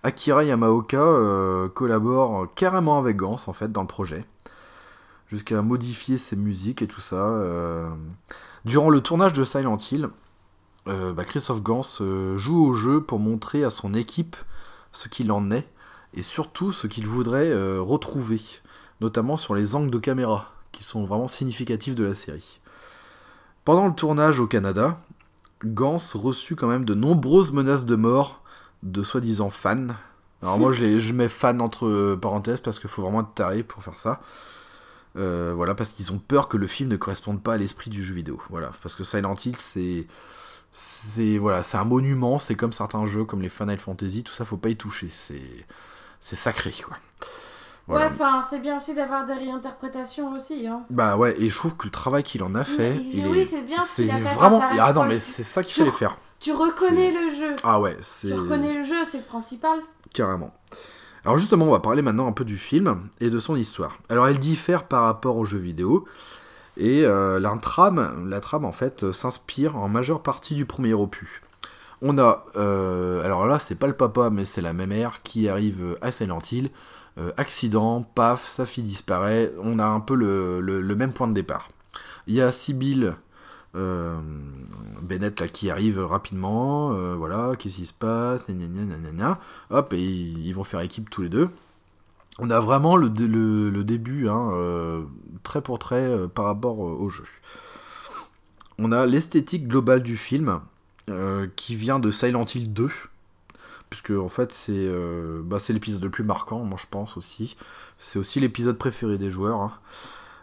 Akira Yamaoka collabore carrément avec Gans en fait dans le projet, jusqu'à modifier ses musiques et tout ça. Durant le tournage de Silent Hill, euh, bah, Christophe Gans euh, joue au jeu pour montrer à son équipe ce qu'il en est et surtout ce qu'il voudrait euh, retrouver, notamment sur les angles de caméra qui sont vraiment significatifs de la série. Pendant le tournage au Canada, Gans reçut quand même de nombreuses menaces de mort de soi-disant fans. Alors moi je, je mets fan entre parenthèses parce qu'il faut vraiment être taré pour faire ça. Voilà, parce qu'ils ont peur que le film ne corresponde pas à l'esprit du jeu vidéo. Voilà, parce que Silent Hill c'est c'est voilà, c'est un monument, c'est comme certains jeux comme les Final Fantasy, tout ça faut pas y toucher, c'est c'est sacré quoi. Voilà. Ouais, enfin, c'est bien aussi d'avoir des réinterprétations aussi. Hein. Bah ouais, et je trouve que le travail qu'il en a fait, il- il oui, est c'est bien ce c'est vraiment reste ah non mais c'est ça qu'il re- faire. Tu reconnais le jeu. Ah ouais, c'est Tu reconnais le jeu, c'est le principal. carrément. Alors justement, on va parler maintenant un peu du film et de son histoire. Alors elle diffère par rapport aux jeux vidéo et euh, la trame, en fait euh, s'inspire en majeure partie du premier opus. On a, euh, alors là c'est pas le papa mais c'est la mère qui arrive à Silent Hill, Euh, accident, paf, sa fille disparaît, on a un peu le, même point de départ. Il y a Sibyl Bennett là, qui arrive rapidement, voilà, qu'est-ce qui se passe, hop, et ils vont faire équipe tous les deux. On a vraiment le, dé- le, le début, hein, euh, trait pour trait euh, par rapport euh, au jeu. On a l'esthétique globale du film, euh, qui vient de Silent Hill 2, puisque en fait c'est bah, c'est l'épisode le plus marquant, moi je pense aussi. C'est aussi l'épisode préféré des joueurs.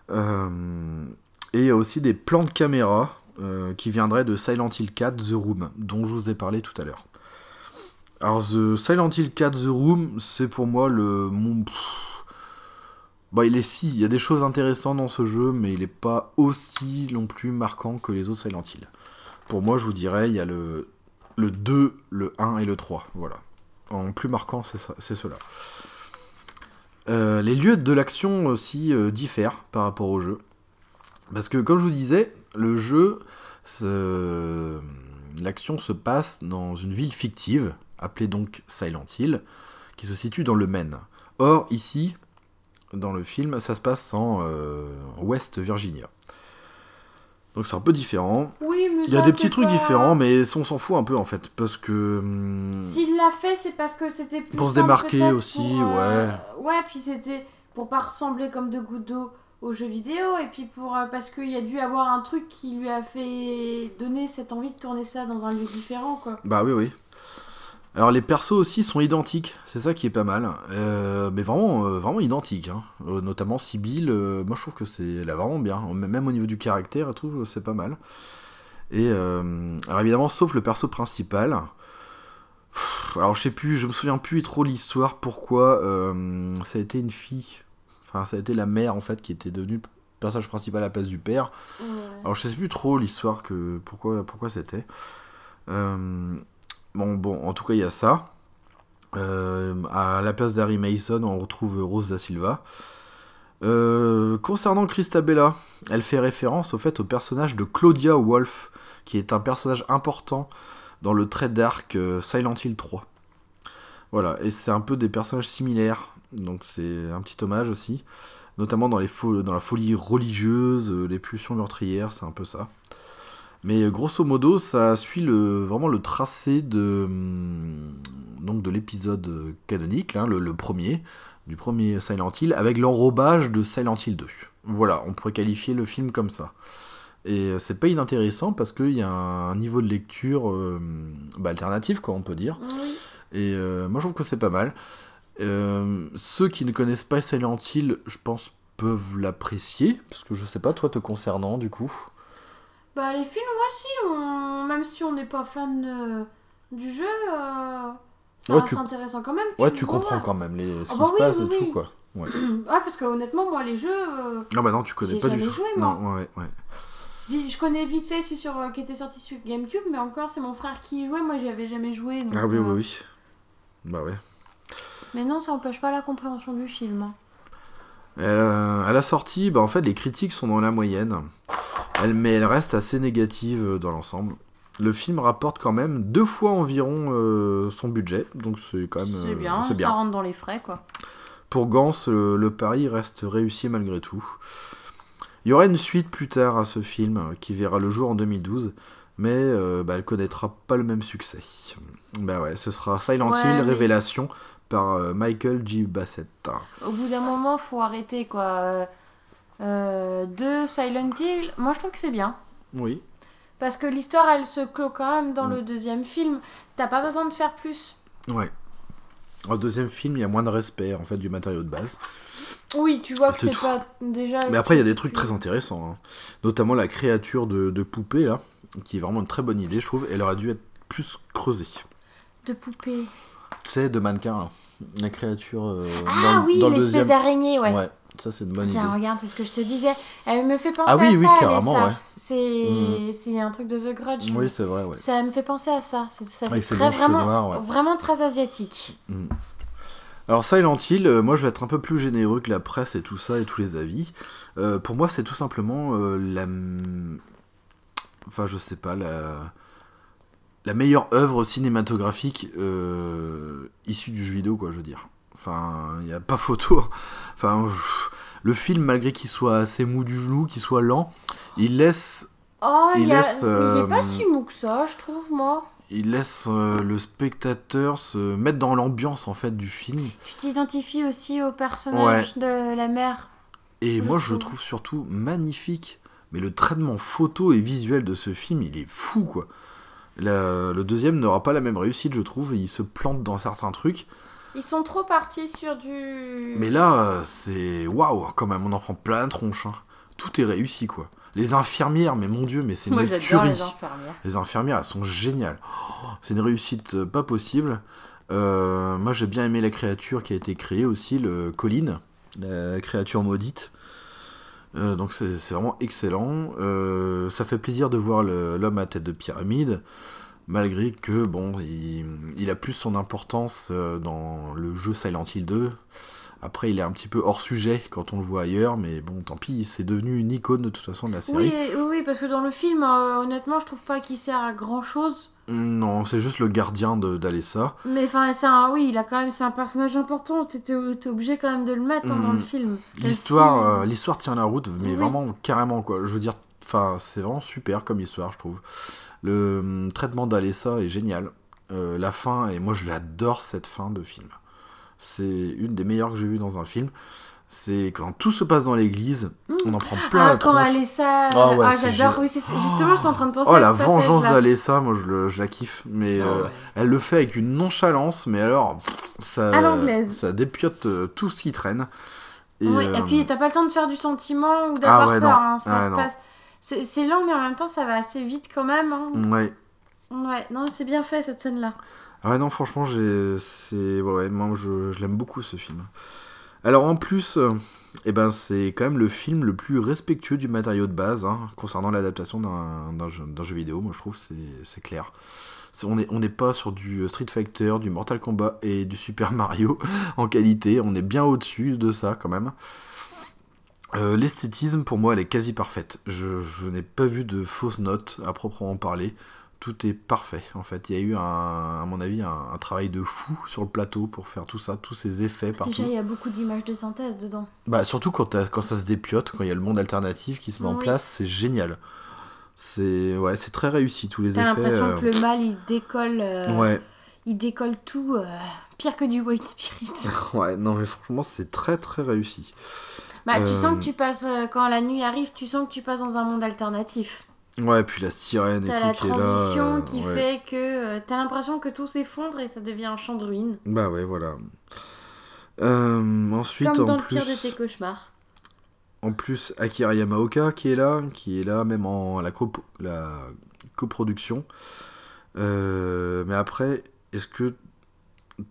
hein. Et il y a aussi des plans de caméra qui viendraient de Silent Hill 4 The Room, dont je vous ai parlé tout à l'heure. Alors The Silent Hill 4 The Room, c'est pour moi le mon bah il est si, il y a des choses intéressantes dans ce jeu, mais il n'est pas aussi non plus marquant que les autres Silent Hill. Pour moi, je vous dirais, il y a le le 2, le 1 et le 3, voilà. En plus marquant, c'est cela. Euh, les lieux de l'action aussi euh, diffèrent par rapport au jeu. Parce que, comme je vous disais, le jeu, l'action se passe dans une ville fictive, appelée donc Silent Hill, qui se situe dans le Maine. Or, ici, dans le film, ça se passe en euh, West Virginia. Donc c'est un peu différent. Oui, mais Il y a ça, des petits trucs pas- différents, mais on s'en fout un peu en fait, parce que hum, S'il l'a fait, c'est parce que c'était plus Pour se démarquer aussi, pour, euh, Ouais, puis c'était pour pas ressembler comme deux gouttes d'eau aux jeux vidéo, et puis pour euh, parce qu'il y a dû avoir un truc qui lui a fait donner cette envie de tourner ça dans un lieu différent, quoi. Bah oui, oui. Alors les persos aussi sont identiques, c'est ça qui est pas mal. Euh, mais vraiment, euh, vraiment identiques. hein. Euh, notamment Sibyl, moi je trouve que c'est elle a vraiment bien. Même au niveau du caractère, je trouve que c'est pas mal. Et alors évidemment, sauf le perso principal. Pff, Alors je sais plus, je me souviens plus trop l'histoire pourquoi ça a été une fille. Enfin, ça a été la mère en fait qui était devenue le personnage principal à la place du père. Alors je sais plus trop l'histoire que pourquoi pourquoi c'était. Euh, bon bon en tout cas il y a ça. Euh, à la place d'Harry Mason on retrouve Rose da Silva. Euh, concernant Christabella, elle fait référence au fait au personnage de Claudia Wolf, qui est un personnage important dans le trait d'arc euh, Silent Hill 3. Voilà, et c'est un peu des personnages similaires, donc c'est un petit hommage aussi notamment dans, les dans la folie religieuse, les pulsions meurtrières, c'est un peu ça. Mais euh, grosso modo, ça suit le, vraiment le tracé de, hum, donc de l'épisode euh, canonique, là, le, le premier, du premier Silent Hill, avec l'enrobage de Silent Hill 2. Voilà, on pourrait qualifier le film comme ça. Et euh, c'est pas inintéressant parce qu'il y a un niveau de lecture euh, bah, alternatif, quoi, on peut dire. Oui. Et euh, moi, je trouve que c'est pas mal. Euh, ceux qui ne connaissent pas Silent Hill, je pense, peuvent l'apprécier. Parce que je sais pas, toi, te concernant, du coup. Bah les films, moi si, on... même si on n'est pas fan euh, du jeu, euh, ça Ouais, reste tu- intéressant quand même. Ouais, tu comprends quand même les... ce Ah qui bah se passe oui, et tout, quoi. Ouais. Ouais, parce que honnêtement, moi les jeux, euh, Non, bah non, tu connais pas du tout. Non, ouais, ouais. je connais vite fait celui sur, euh, qui était sorti sur GameCube, mais encore c'est mon frère qui y jouait, moi j'y avais jamais joué. donc, Ah oui, oui, oui. Bah ouais. Mais non, ça empêche pas la compréhension du film. hein. Euh, à la sortie, bah, en fait, les critiques sont dans la moyenne. Elle, mais elles restent assez négatives euh, dans l'ensemble. Le film rapporte quand même deux fois environ euh, son budget, donc c'est quand même C'est bien, ça bien. rentre dans les frais quoi. Pour Gans, le, le pari reste réussi malgré tout. Il y aura une suite plus tard à ce film qui verra le jour en 2012, mais euh, bah, elle connaîtra pas le même succès. Bah ouais, ce sera Silent Ouais, Hill mais- Révélation par euh, Michael G. Bassett. Au bout d'un moment, faut arrêter quoi. Euh, de Silent Hill, moi je trouve que c'est bien. Oui. Parce que l'histoire elle se clôt quand même dans Mm. le deuxième film. T'as pas besoin de faire plus. Ouais. Au deuxième film, il y a moins de respect en fait du matériau de base. Oui, tu vois que C'est pas déjà. Mais après, il y a des trucs très intéressants. hein. Notamment la créature de, de poupée, là, qui est vraiment une très bonne idée, je trouve. Elle aurait dû être plus creusée. De poupées. Tu sais, de mannequin. La créature euh, Ah dans, oui, dans le l'espèce deuxième. d'araignée, ouais. Ouais, ça c'est une bonne Tiens, idée. regarde, c'est ce que je te disais. Elle me fait penser Ah oui, à oui, ça, carrément, ouais. C'est c'est un truc de The Grudge. Oui, c'est vrai, ouais. Ça me fait penser à ça. C'est ça fait Avec ses très, longs cheveux vraiment, ouais. vraiment très asiatique. Alors Silent Hill, euh, moi je vais être un peu plus généreux que la presse et tout ça et tous les avis. Euh, pour moi c'est tout simplement euh, la... Enfin je sais pas, la... La meilleure œuvre cinématographique euh, issue du jeu vidéo quoi je veux dire. Enfin il n'y a pas photo. Enfin pff, le film malgré qu'il soit assez mou du genou, qu'il soit lent, il laisse Oh, Il a- laisse, il euh, est pas si mou que ça, je trouve, moi. il laisse euh, le spectateur se mettre dans l'ambiance en fait du film. Tu t'identifies aussi au personnage de la mère. Et Je moi, je le trouve surtout magnifique. Mais le traitement photo et visuel de ce film, il est fou, quoi. Le deuxième n'aura pas la même réussite, je trouve. Il se plante dans certains trucs. Ils sont trop partis sur du. Mais là, c'est waouh, quand même. On en prend plein la tronche. hein. Tout est réussi, quoi. Les infirmières, mais mon dieu, mais c'est Moi, une j'adore tuerie. les infirmières. Les infirmières, elles sont géniales. Oh, c'est une réussite euh, pas possible. Euh, moi, j'ai bien aimé la créature qui a été créée aussi, le Colline, la créature maudite. Euh, donc c'est vraiment excellent. Euh, ça fait plaisir de voir l'homme à tête de pyramide, malgré que bon, il, a plus son importance euh, dans le jeu Silent Hill 2. Après, il est un petit peu hors sujet quand on le voit ailleurs, mais bon, tant pis, c'est devenu une icône de toute façon de la série. Oui, oui, parce que dans le film, honnêtement, je trouve pas qu'il sert à grand chose. Non, c'est juste le gardien de- d'Alessa. Mais enfin, c'est un, oui, il a quand même, c'est un personnage important. T'es obligé quand même de le mettre hein, dans le film. Quel L'histoire, euh, l'histoire tient la route, mais Oui. vraiment carrément quoi. Je veux dire, enfin, c'est vraiment super comme histoire, je trouve. Le hum, traitement d'Alessa est génial. Euh, la fin, et moi je l'adore cette fin de film. C'est une des meilleures que j'ai vues dans un film. C'est quand tout se passe dans l'église, on en prend plein ah, la quand. Alessa. Ah ouais, ah, j'adore. Oui, c'est justement, j'étais en train de penser Oh à la ce vengeance d'Alessa, moi je, le- je la kiffe, mais Ah euh, ouais. elle le fait avec une nonchalance, mais alors ça, À l'anglaise. ça dépiote euh, tout ce qui traîne. Et, Oui, euh, et puis t'as pas le temps de faire du sentiment ou d'avoir Ah ouais, peur. non. hein, ça Ah se non. passe. C'est lent, mais en même temps, ça va assez vite quand même. hein. ouais. Ouais, non, c'est bien fait cette scène-là. Ah ouais, non, franchement, j'ai, c'est, ouais, ouais, moi, je, je l'aime beaucoup ce film. Alors en plus, euh, eh ben, c'est quand même le film le plus respectueux du matériau de base hein, concernant l'adaptation d'un, jeu, vidéo. Moi, je trouve c'est, clair. On n'est pas sur du Street Fighter, du Mortal Kombat et du Super Mario en qualité. On est bien au-dessus de ça quand même. Euh, l'esthétisme, pour moi, elle est quasi parfaite. Je n'ai pas vu de fausses notes à proprement parler. Tout est parfait, en fait. Il y a eu, un, à mon avis, un, un travail de fou sur le plateau pour faire tout ça, tous ces effets partout. Déjà, il y a beaucoup d'images de synthèse dedans. Bah, surtout quand, t'as- quand ça se dépiote, quand il y a le monde alternatif qui se met en place, c'est génial. C'est ouais, c'est très réussi, tous les T'as effets. l'impression euh, que le mal, il décolle. euh, Ouais, Il décolle tout. euh, pire que du White Spirit. ouais, non mais franchement, c'est très très réussi. Bah, tu sens que tu passes, quand la nuit arrive, tu sens que tu passes dans un monde alternatif. Ouais, puis la sirène et T'as tout la qui est là. transition euh, qui ouais. fait que euh, t'as l'impression que tout s'effondre et ça devient un champ de ruines. Bah ouais, voilà. Euh, ensuite, Comme dans en le plus, pire de tes cauchemars. en plus, Akira Yamaoka qui est là, qui est là même en la, copo- la coproduction. Euh, mais après, est-ce que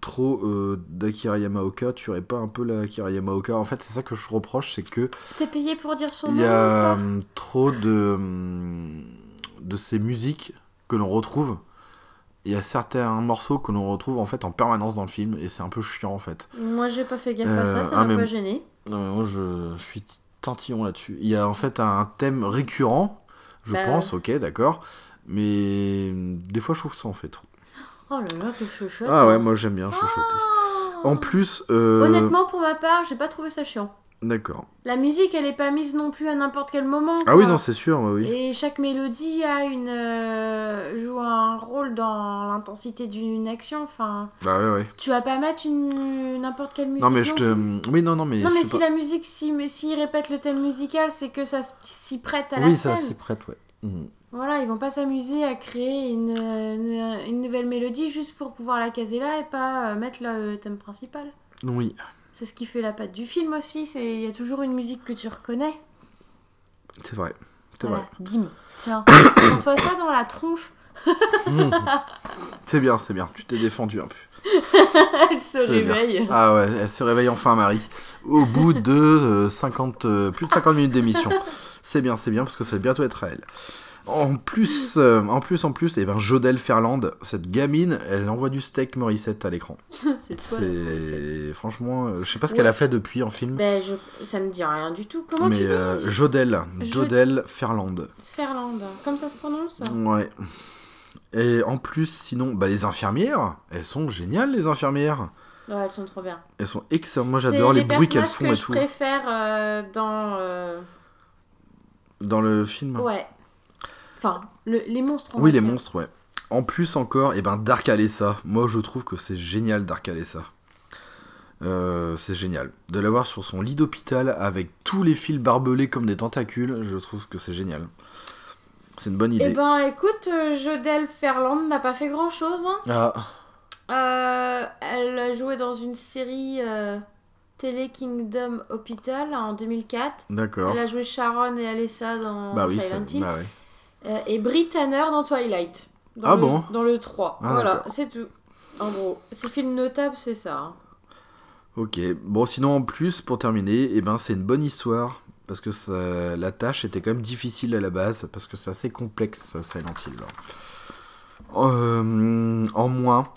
trop euh, d'Akira Yamaoka, tu aurais pas un peu la Akira Yamaoka? En fait, c'est ça que je reproche, c'est que T'es payé pour dire son il nom y a hum, trop de hum, de ces musiques que l'on retrouve. Il y a certains morceaux que l'on retrouve en fait en permanence dans le film et c'est un peu chiant en fait. Moi, j'ai pas fait gaffe à ça, Euh, ça ah, m'a pas gêné. Non, moi, je, je suis tantillon là-dessus. Il y a en fait un thème récurrent, je Bah pense, ok, d'accord. Mais hum, des fois, je trouve que ça en fait trop. Oh là là, que. Ah ouais, moi j'aime bien. Ah. En plus, euh, Honnêtement, pour ma part, j'ai pas trouvé ça chiant. d'accord. La musique, elle est pas mise non plus à n'importe quel moment. Ah oui, non, c'est sûr, oui. Et chaque mélodie a une euh, joue un rôle dans l'intensité d'une action. Enfin, Bah ouais, ouais. tu vas pas mettre une n'importe quelle musique. Non, mais je te. Oui, non, non, mais. Non, mais si pas- la musique, si, mais s'ils répètent le thème musical, c'est que ça s'y prête à la Oui, ça scène. s'y prête, ouais. Mhm. Voilà, ils vont pas s'amuser à créer une, une, une nouvelle mélodie juste pour pouvoir la caser là et pas euh, mettre le thème principal. Oui, C'est ce qui fait la patte du film aussi, c'est il y a toujours une musique que tu reconnais. c'est vrai. C'est Voilà, vrai. bim. Tiens, prends-toi ça dans la tronche. Mhm. c'est bien, c'est bien. Tu t'es défendu un peu. Elle se bien. réveille. Ah ouais, elle se réveille enfin, Marie. Au bout de euh, 50, euh, plus de 50 minutes d'émission. C'est bien, c'est bien, parce que ça va bientôt être à elle. En plus, euh, en plus, en plus, eh ben, Jodelle Ferland, cette gamine, elle envoie du steak Morissette à l'écran. c'est toi franchement, euh, je sais pas ce Ouais. qu'elle a fait depuis en film, Ben, je... ça me dit rien du tout. Comment mais tu dis euh, Jodelle, Je- Jodelle Ferland. Ferland, comme ça se prononce Ouais. Et en plus, sinon, bah, les infirmières, elles sont géniales, les infirmières. Ouais, elles sont trop bien. Elles sont excellentes. Moi, j'adore les bruits qu'elles font que et je tout. préfère euh, dans. euh, Dans le film. Ouais. Enfin, le- les monstres. on Oui, les monstres, ouais. En plus encore, et ben Dark Alessa. Moi, je trouve que c'est génial, Dark Alessa. Euh, c'est génial. De l'avoir sur son lit d'hôpital avec tous les fils barbelés comme des tentacules, je trouve que c'est génial. C'est une bonne idée. Eh ben, écoute, euh, Jodelle Ferland n'a pas fait grand chose. Ah, elle a joué dans une série euh, Télé Kingdom Hospital en 2004. d'accord. Elle a joué Sharon et Alessa dans Bah oui, Silent Hill. bah ouais. Euh, et Brie Tanner dans Twilight. Dans Ah le- bon Dans le 3. Ah, voilà, c'est tout. En gros, ces films notables, c'est ça. hein. Ok. Bon, sinon, en plus, pour terminer, eh ben, c'est une bonne histoire. Parce que ça- la tâche était quand même difficile à la base. Parce que c'est assez complexe, Silent Hill. Euh, en moins.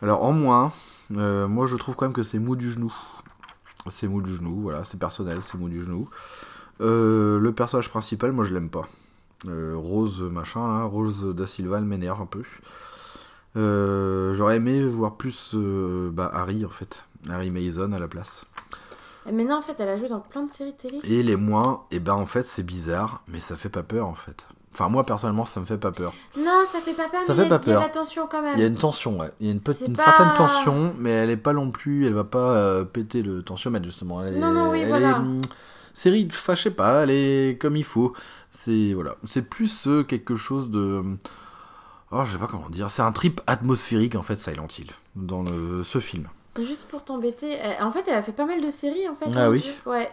Alors, en moins, euh, moi, je trouve quand même que c'est mou du genou. C'est mou du genou, voilà. C'est personnel, c'est mou du genou. Euh, le personnage principal, moi, je l'aime pas. Euh, Rose, machin, là. Rose da Silva, elle m'énerve un peu. Euh, J'aurais aimé voir plus euh, bah, Harry en fait, Harry Mason à la place. Mais non, en fait, elle a joué dans plein de séries télé. Et les moins, et ben en fait c'est bizarre, mais ça fait pas peur en fait. Enfin moi personnellement ça me fait pas peur. Non, ça fait pas peur, Ça mais fait il y a- pas il y a peur. la tension quand même. Il y a une tension, ouais. Il y a une, pas- certaine tension, mais elle est pas non plus, elle va pas péter le tensiomètre justement. Elle est- Non, non, oui, elle voilà. est, hum, série, sais pas, elle est comme il faut. C'est voilà, c'est plus euh, quelque chose de, oh, je sais pas comment dire. C'est un trip atmosphérique en fait, Silent Hill dans le- ce film. Juste pour t'embêter. En fait, elle a fait pas mal de séries en fait. Ah hein, oui. Ouais.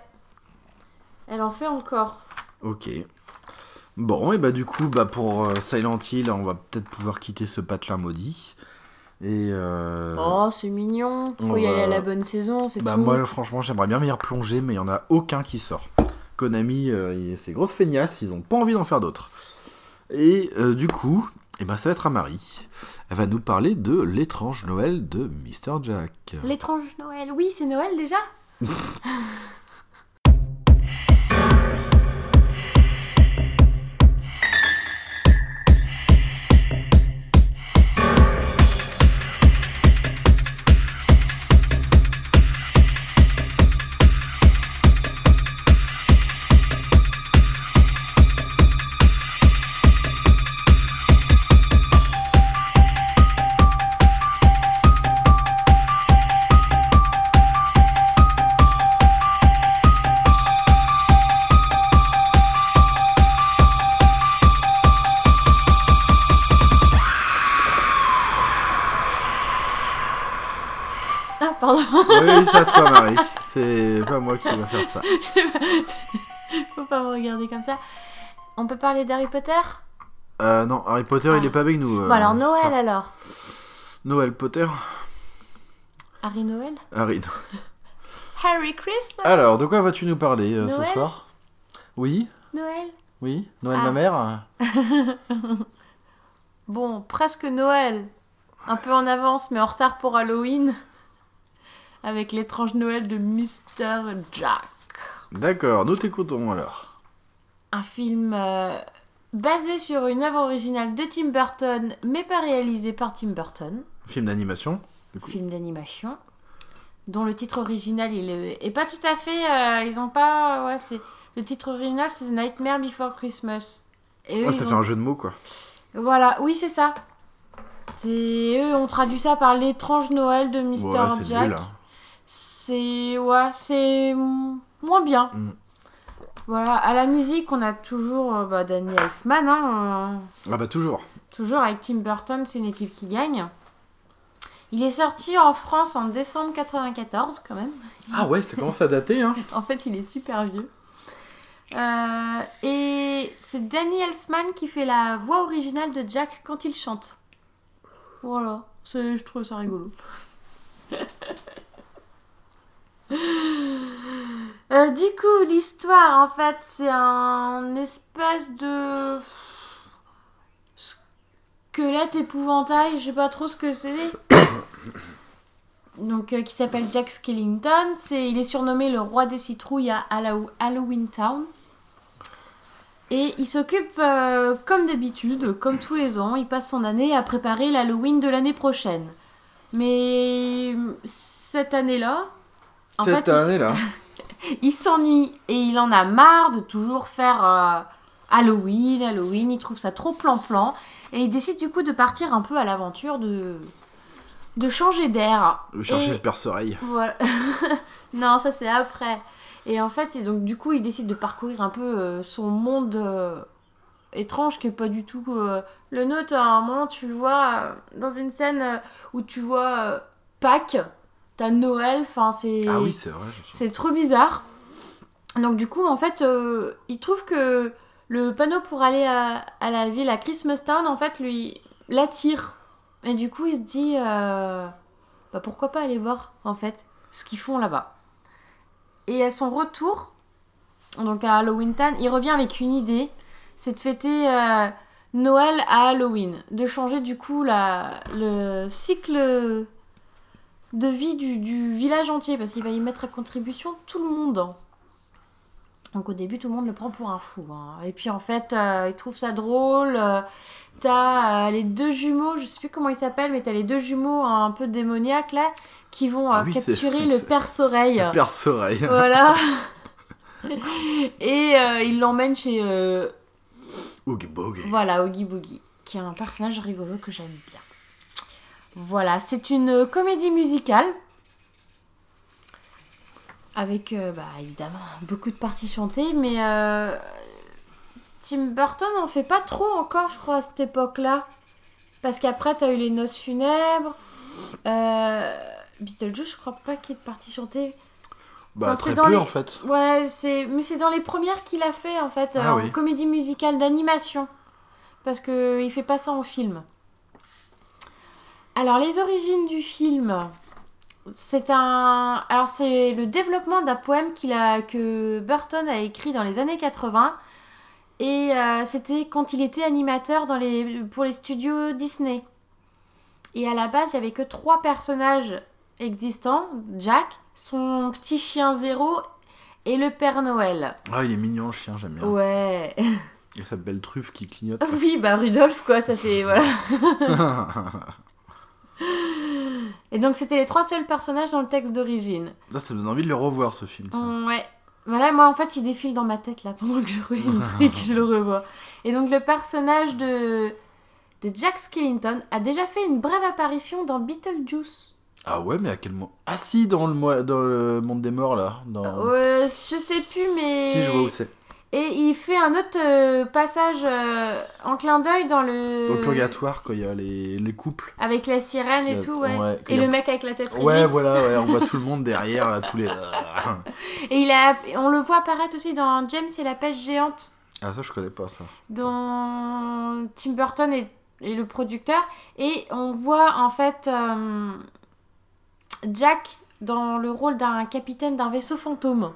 Elle en fait encore. Ok. Bon, et bah du coup, bah pour euh, Silent Hill, on va peut-être pouvoir quitter ce patelin maudit. Et euh, Oh, c'est mignon. Faut on y aller à la bonne saison, c'est Bah tout. moi franchement j'aimerais bien m'y replonger mais il y en a aucun qui sort. Konami, euh, ces grosses feignasses, ils ont pas envie d'en faire d'autres. Et euh, du coup, eh ben, ça va être à Marie. Elle va nous parler de l'étrange Noël de Mr. Jack. L'étrange Noël. Oui, c'est Noël déjà oui, c'est à toi Marie. C'est pas moi qui va faire ça. Faut pas me regarder comme ça. On peut parler d'Harry Potter? Euh, non, Harry Potter, il Ah. est pas avec nous. euh, Bon, alors Noël ça. alors. Noël Potter Harry Noël? Harry. Harry Christmas? Alors, de quoi vas-tu nous parler euh, ce Noël? soir? Oui Noël? Oui Noël Ah. ma mère Bon, presque Noël. Un peu en avance, mais en retard pour Halloween. Avec l'étrange Noël de Mr. Jack. D'accord, nous t'écoutons alors. Un film euh, basé sur une œuvre originale de Tim Burton, mais pas réalisé par Tim Burton. Film d'animation du coup. Film d'animation. Dont le titre original, il est, est pas tout à fait. euh, ils ont pas. Ouais, c'est. Le titre original, c'est The Nightmare Before Christmas. Et eux, Ah, ils ça ont- fait un jeu de mots quoi. Voilà, oui, c'est ça. C'est eux ont traduit ça par l'étrange Noël de Mr. Ouais, c'est Jack. nul. hein. C'est ouais, c'est moins bien. Mm. Voilà, à la musique, on a toujours euh, bah, Danny Elfman, hein, euh, Ah bah toujours. toujours avec Tim Burton, c'est une équipe qui gagne. Il est sorti en France en décembre 94 quand même. Ah ouais, ça commence à dater hein. En fait, il est super vieux. Euh, et c'est Danny Elfman qui fait la voix originale de Jack quand il chante. Voilà, je trouve ça rigolo. Euh, du coup, l'histoire, en fait, c'est un espèce de squelette épouvantail, je sais pas trop ce que c'est. Donc, euh, qui s'appelle Jack Skellington. C'est, il est surnommé le roi des citrouilles à Hallow- Halloween Town. Et il s'occupe, euh, comme d'habitude, comme tous les ans, il passe son année à préparer l'Halloween de l'année prochaine. Mais cette année-là, en Cette fait, il s- année là. il s'ennuie et il en a marre de toujours faire euh, Halloween, Halloween. Il trouve ça trop plan-plan et il décide du coup de partir un peu à l'aventure de de changer d'air. Le chercher Et- le perce-oreille. Voilà. non, ça c'est après. Et en fait, donc du coup, il décide de parcourir un peu euh, son monde euh, étrange qui est pas du tout euh, le nôtre. À un moment, tu le vois dans une scène où tu vois Pâques, t'as Noël. Enfin, c'est Ah oui, c'est vrai. trop bizarre. Donc du coup, en fait, euh, il trouve que le panneau pour aller à, à la ville, à Christmas Town, en fait, lui l'attire. Et du coup, il se dit, euh, bah, pourquoi pas aller voir, en fait, ce qu'ils font là-bas. Et à son retour, donc à Halloween Town, il revient avec une idée, c'est de fêter euh, Noël à Halloween, de changer du coup la, le cycle de vie du, du village entier parce qu'il va y mettre à contribution tout le monde. Donc au début, tout le monde le prend pour un fou. hein. Et puis en fait, euh, il trouve ça drôle. euh, T'as euh, les deux jumeaux, je sais plus comment ils s'appellent, mais t'as les deux jumeaux un peu démoniaques là, qui vont euh, Ah oui, capturer le perce-oreille. Perce-oreille. Voilà. Et ils l'emmènent chez Oogie Boogie. voilà, Oogie Boogie, qui est un personnage rigolo que j'aime bien. Voilà, c'est une comédie musicale. Avec, euh, bah, évidemment, beaucoup de parties chantées, mais euh, Tim Burton en fait pas trop encore, je crois, à cette époque-là. Parce qu'après, t'as eu les noces funèbres. Euh, Beetlejuice, je crois pas qu'il y ait de parties chantées. Bah, Enfin, très dans peu les- en fait. Ouais, c'est mais c'est dans les premières qu'il a fait en fait Ah euh, en oui. comédie musicale d'animation parce que il fait pas ça en film. Alors les origines du film, c'est un alors c'est le développement d'un poème qu'il a que Burton a écrit dans les années 80 et euh, c'était quand il était animateur dans les pour les studios Disney. Et à la base, il y avait que trois personnages existants, Jack, son petit chien Zéro et le Père Noël. Ah, il est mignon le chien, j'aime bien. Ouais. Et sa belle truffe qui clignote. Oui, bah Rudolph, quoi, ça fait. Voilà. Et donc, c'était les trois seuls personnages dans le texte d'origine. Ça, ça me donne envie de le revoir ce film. ça. Ouais. Voilà, moi, en fait, il défile dans ma tête, là, pendant que je relis le truc, je le revois. Et donc, le personnage de, de Jack Skellington a déjà fait une brève apparition dans Beetlejuice. Ah ouais, mais à quel moment Ah si, dans le, mo- dans le monde des morts là. Dans... Euh, je sais plus, mais. Si, je vois où c'est. Et il fait un autre euh, passage euh, en clin d'œil dans le. Dans le purgatoire, quand il y a les, les couples. Avec la sirène et Ouais, tout, ouais. ouais, et a- le mec avec la tête Ouais, réduite. voilà, ouais, on voit tout le monde derrière, là, tous les... Et il a, on le voit apparaître aussi dans James et la pêche géante, Ah, ça, je connais pas, ça. dont Tim Burton est, est le producteur. Et on voit en fait euh, Jack dans le rôle d'un capitaine d'un vaisseau fantôme.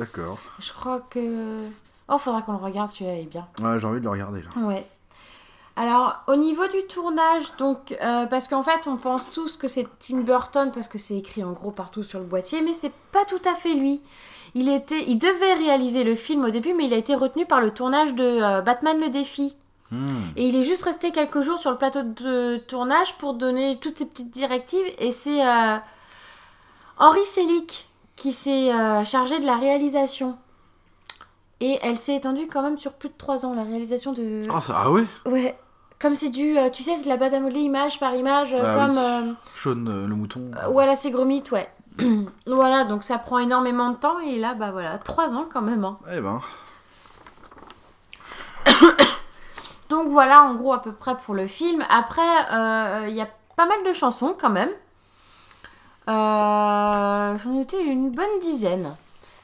D'accord. Je crois que. Oh, faudra qu'on le regarde, celui-là il est bien. Ouais, j'ai envie de le regarder, là. Ouais. Alors, au niveau du tournage, donc, euh, parce qu'en fait, on pense tous que c'est Tim Burton parce que c'est écrit en gros partout sur le boîtier, mais c'est pas tout à fait lui. Il, était, il devait réaliser le film au début, mais il a été retenu par le tournage de euh, Batman le défi. Hmm. Et il est juste resté quelques jours sur le plateau de tournage pour donner toutes ces petites directives. Et c'est euh, Henri Selick qui s'est euh, chargé de la réalisation. Et elle s'est étendue quand même sur plus de 3 ans, la réalisation de... Ah, ça... ah ouais? Ouais, comme c'est du, euh, tu sais, c'est de la pâte à modeler image par image, euh, Ah comme, oui. Sean, euh, le mouton. euh, voilà, c'est Gromit, ouais. voilà, donc ça prend énormément de temps, et là, bah voilà, trois ans quand même. hein. Eh ben, Donc voilà, en gros, à peu près pour le film. Après, euh, il y a pas mal de chansons quand même. Euh, J'en ai noté une bonne dizaine.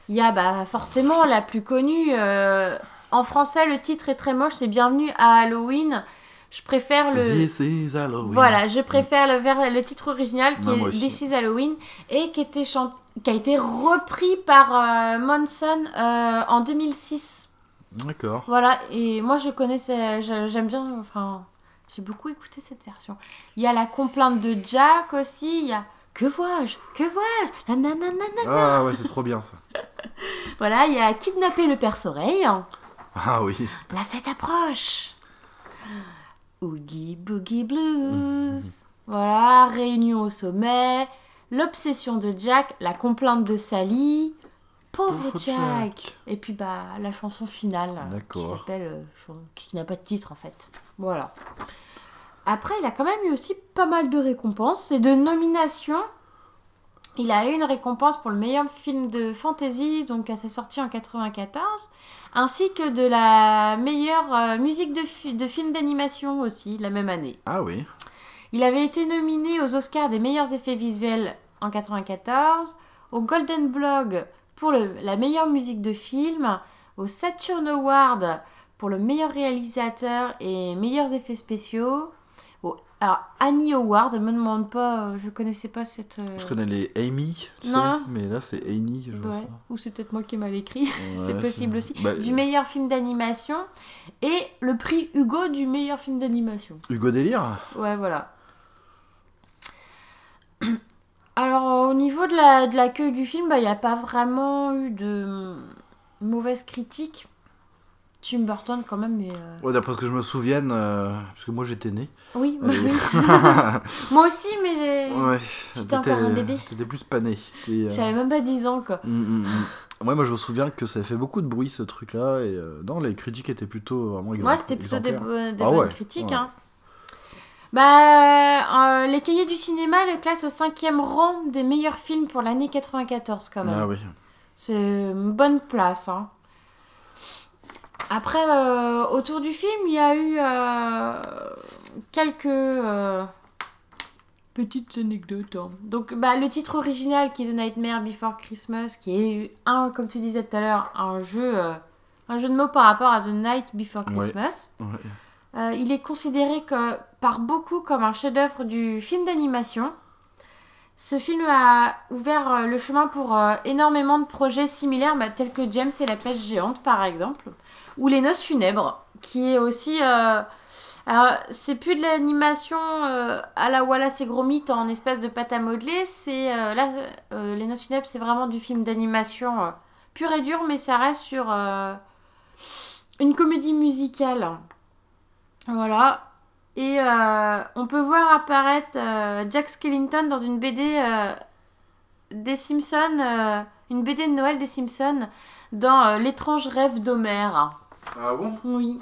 Il y a bah, forcément la plus connue. euh, en français, le titre est très moche, c'est Bienvenue à Halloween. Je préfère le. This is Halloween. Voilà, je préfère le, le titre original qui Ouais, moi est aussi. This is Halloween et qui, était chan- qui a été repris par euh, Monson euh, en 2006. D'accord. Voilà, et moi je connaissais, je- j'aime bien, enfin, j'ai beaucoup écouté cette version. Il y a la complainte de Jack aussi, il y a Que vois-je? Que vois-je? Ah ouais, c'est trop bien, ça. Voilà, il y a Kidnapper le perce-oreille. Ah oui. La fête approche. Oogie Boogie Blues. Voilà, Réunion au sommet. L'obsession de Jack, la complainte de Sally. Pauvre, Jack. Jack. Et puis bah la chanson finale qui s'appelle euh, qui n'a pas de titre en fait. Voilà. Après, il a quand même eu aussi pas mal de récompenses et de nominations. Il a eu une récompense pour le meilleur film de fantasy, donc à sa sortie en 94, ainsi que de la meilleure euh, musique de, fi- de film d'animation aussi, la même année. Ah oui. Il avait été nominé aux Oscars des meilleurs effets visuels en 94, au Golden Blog pour le- la meilleure musique de film, au Saturn Award pour le meilleur réalisateur et meilleurs effets spéciaux, au alors, Annie Award, ne me demande pas, euh, je connaissais pas cette... euh, Je connais les Amy, tu sais, mais là c'est Annie, je vois ouais, ça. ou c'est peut-être moi qui ai mal écrit, c'est possible aussi. Bah, Du meilleur film d'animation et le prix Hugo du meilleur film d'animation. Hugo Délire? Ouais, voilà. Alors, au niveau de la- de l'accueil du film, bah, il n'y a pas vraiment eu de, mauvaise critique. Tim Burton, quand même, mais. euh, Ouais, d'après ce que je me souvienne, euh, parce que moi j'étais né. Oui, Euh, oui. moi aussi, mais j'ai. ouais, J'étais encore un bébé. T'étais plus pas né. T'es, euh, J'avais même pas 10 ans, quoi. mm, mm, mm. Ouais, moi je me souviens que ça fait beaucoup de bruit ce truc-là. Et euh, non, les critiques étaient plutôt vraiment exemplaires. Ouais, c'était plutôt des, bo- des Ah bonnes ouais, critiques. ouais. Hein. Bah, euh, les cahiers du cinéma le classent au cinquième rang des meilleurs films pour l'année 94 quand même. Ah oui. C'est une bonne place. Hein. Après, euh, autour du film, il y a eu euh, quelques euh, petites anecdotes. hein. Donc, bah, le titre original qui est The Nightmare Before Christmas, qui est un, comme tu disais tout à l'heure, un jeu, euh, un jeu de mots par rapport à The Night Before Ouais. Christmas. Ouais. Euh, il est considéré que, par beaucoup comme un chef-d'œuvre du film d'animation. Ce film a ouvert euh, le chemin pour énormément de projets similaires, bah, tels que James et la pêche géante, par exemple, ou Les Noces funèbres, qui est aussi. euh, alors, c'est plus de l'animation euh, à la Wallace et Gromit en espèce de pâte à modeler. C'est euh, là, Les Noces funèbres, c'est vraiment du film d'animation pur et dur, mais ça reste sur une comédie musicale. Voilà. Et on peut voir apparaître Jack Skellington dans une BD des Simpsons, une BD de Noël des Simpsons, dans L'étrange rêve d'Homère. Ah bon? Oui.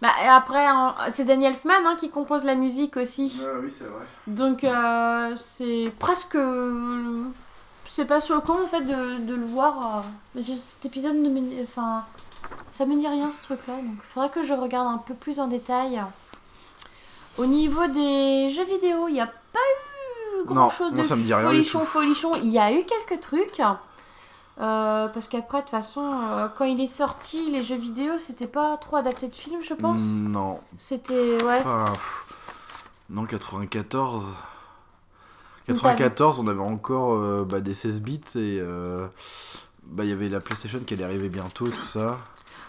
Bah, et après, en- c'est Danny Elfman hein, qui compose la musique aussi. Ah oui, c'est vrai. Donc euh, c'est presque. C'est pas choquant en fait de, de le voir. euh, mais cet épisode ne me. Enfin. Ça me dit rien ce truc là. Donc il faudrait que je regarde un peu plus en détail. Au niveau des jeux vidéo, il n'y a pas eu grand Non, chose moi, de ça me dit rien du folichon, tout. folichon. Il y a eu quelques trucs. Euh, parce qu'après, de toute façon, euh, quand il est sorti, les jeux vidéo, c'était pas trop adapté de film, je pense. Non. C'était. Ouais. Enfin, non, 94. Donc, 94, on avait encore euh, bah, des 16 bits et bah, il y avait la PlayStation qui allait arriver bientôt et tout ça.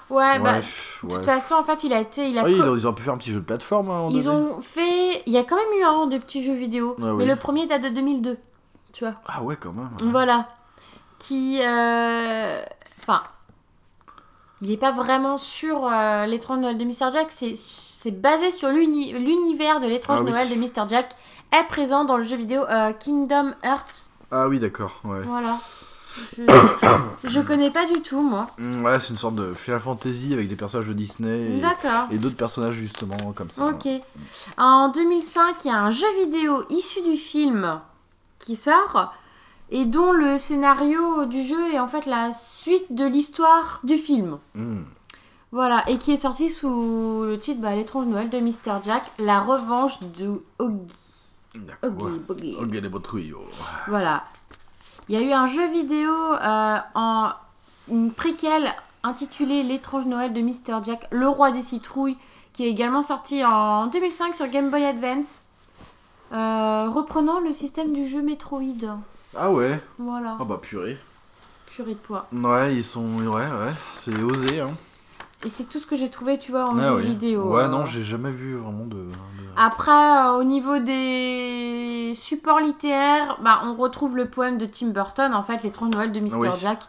Ouais, bah. De ouais. toute façon, en fait, il a été. Il a Ah oui, co- ils auraient pu faire un petit jeu de plateforme. hein, Ils donné. ont fait. Il y a quand même eu un des petits jeux vidéo. Ah mais oui. le premier date de 2002. Tu vois. Ah ouais, quand même. Voilà. Qui. euh, Enfin. Il n'est pas vraiment sur euh, l'étrange Noël de Mr. Jack. C'est, basé sur l'uni- l'univers de l'étrange Ah oui. Noël de Mr. Jack. Est présent dans le jeu vidéo euh, Kingdom Hearts. Ah oui, d'accord. Ouais. Voilà. Je... je connais pas du tout, moi. Mm, Ouais, c'est une sorte de Final Fantasy avec des personnages de Disney et, D'accord. et d'autres personnages justement comme ça. Ok. En 2005, il y a un jeu vidéo issu du film qui sort et dont le scénario du jeu est en fait la suite de l'histoire du film. Mm. Voilà, et qui est sorti sous le titre bah, L'étrange Noël de Mr. Jack, la revanche de Oggy. Oggy, tuyaux. Voilà. Il y a eu un jeu vidéo euh, en une préquelle intitulée L'étrange Noël de Mr. Jack, le roi des citrouilles, qui est également sorti en 2005 sur Game Boy Advance, euh, reprenant le système du jeu Metroid. Ah ouais. Voilà, Ah bah purée. purée de poids. Ouais, ils sont. Ouais, ouais. C'est osé, hein. Et c'est tout ce que j'ai trouvé, tu vois, en Ah jeu ouais. vidéo. Ouais, euh. non, j'ai jamais vu vraiment de. de- Après, euh, au niveau des supports littéraires, bah, on retrouve le poème de Tim Burton, en fait, L'étrange Noël de Mr. Oui. Jack.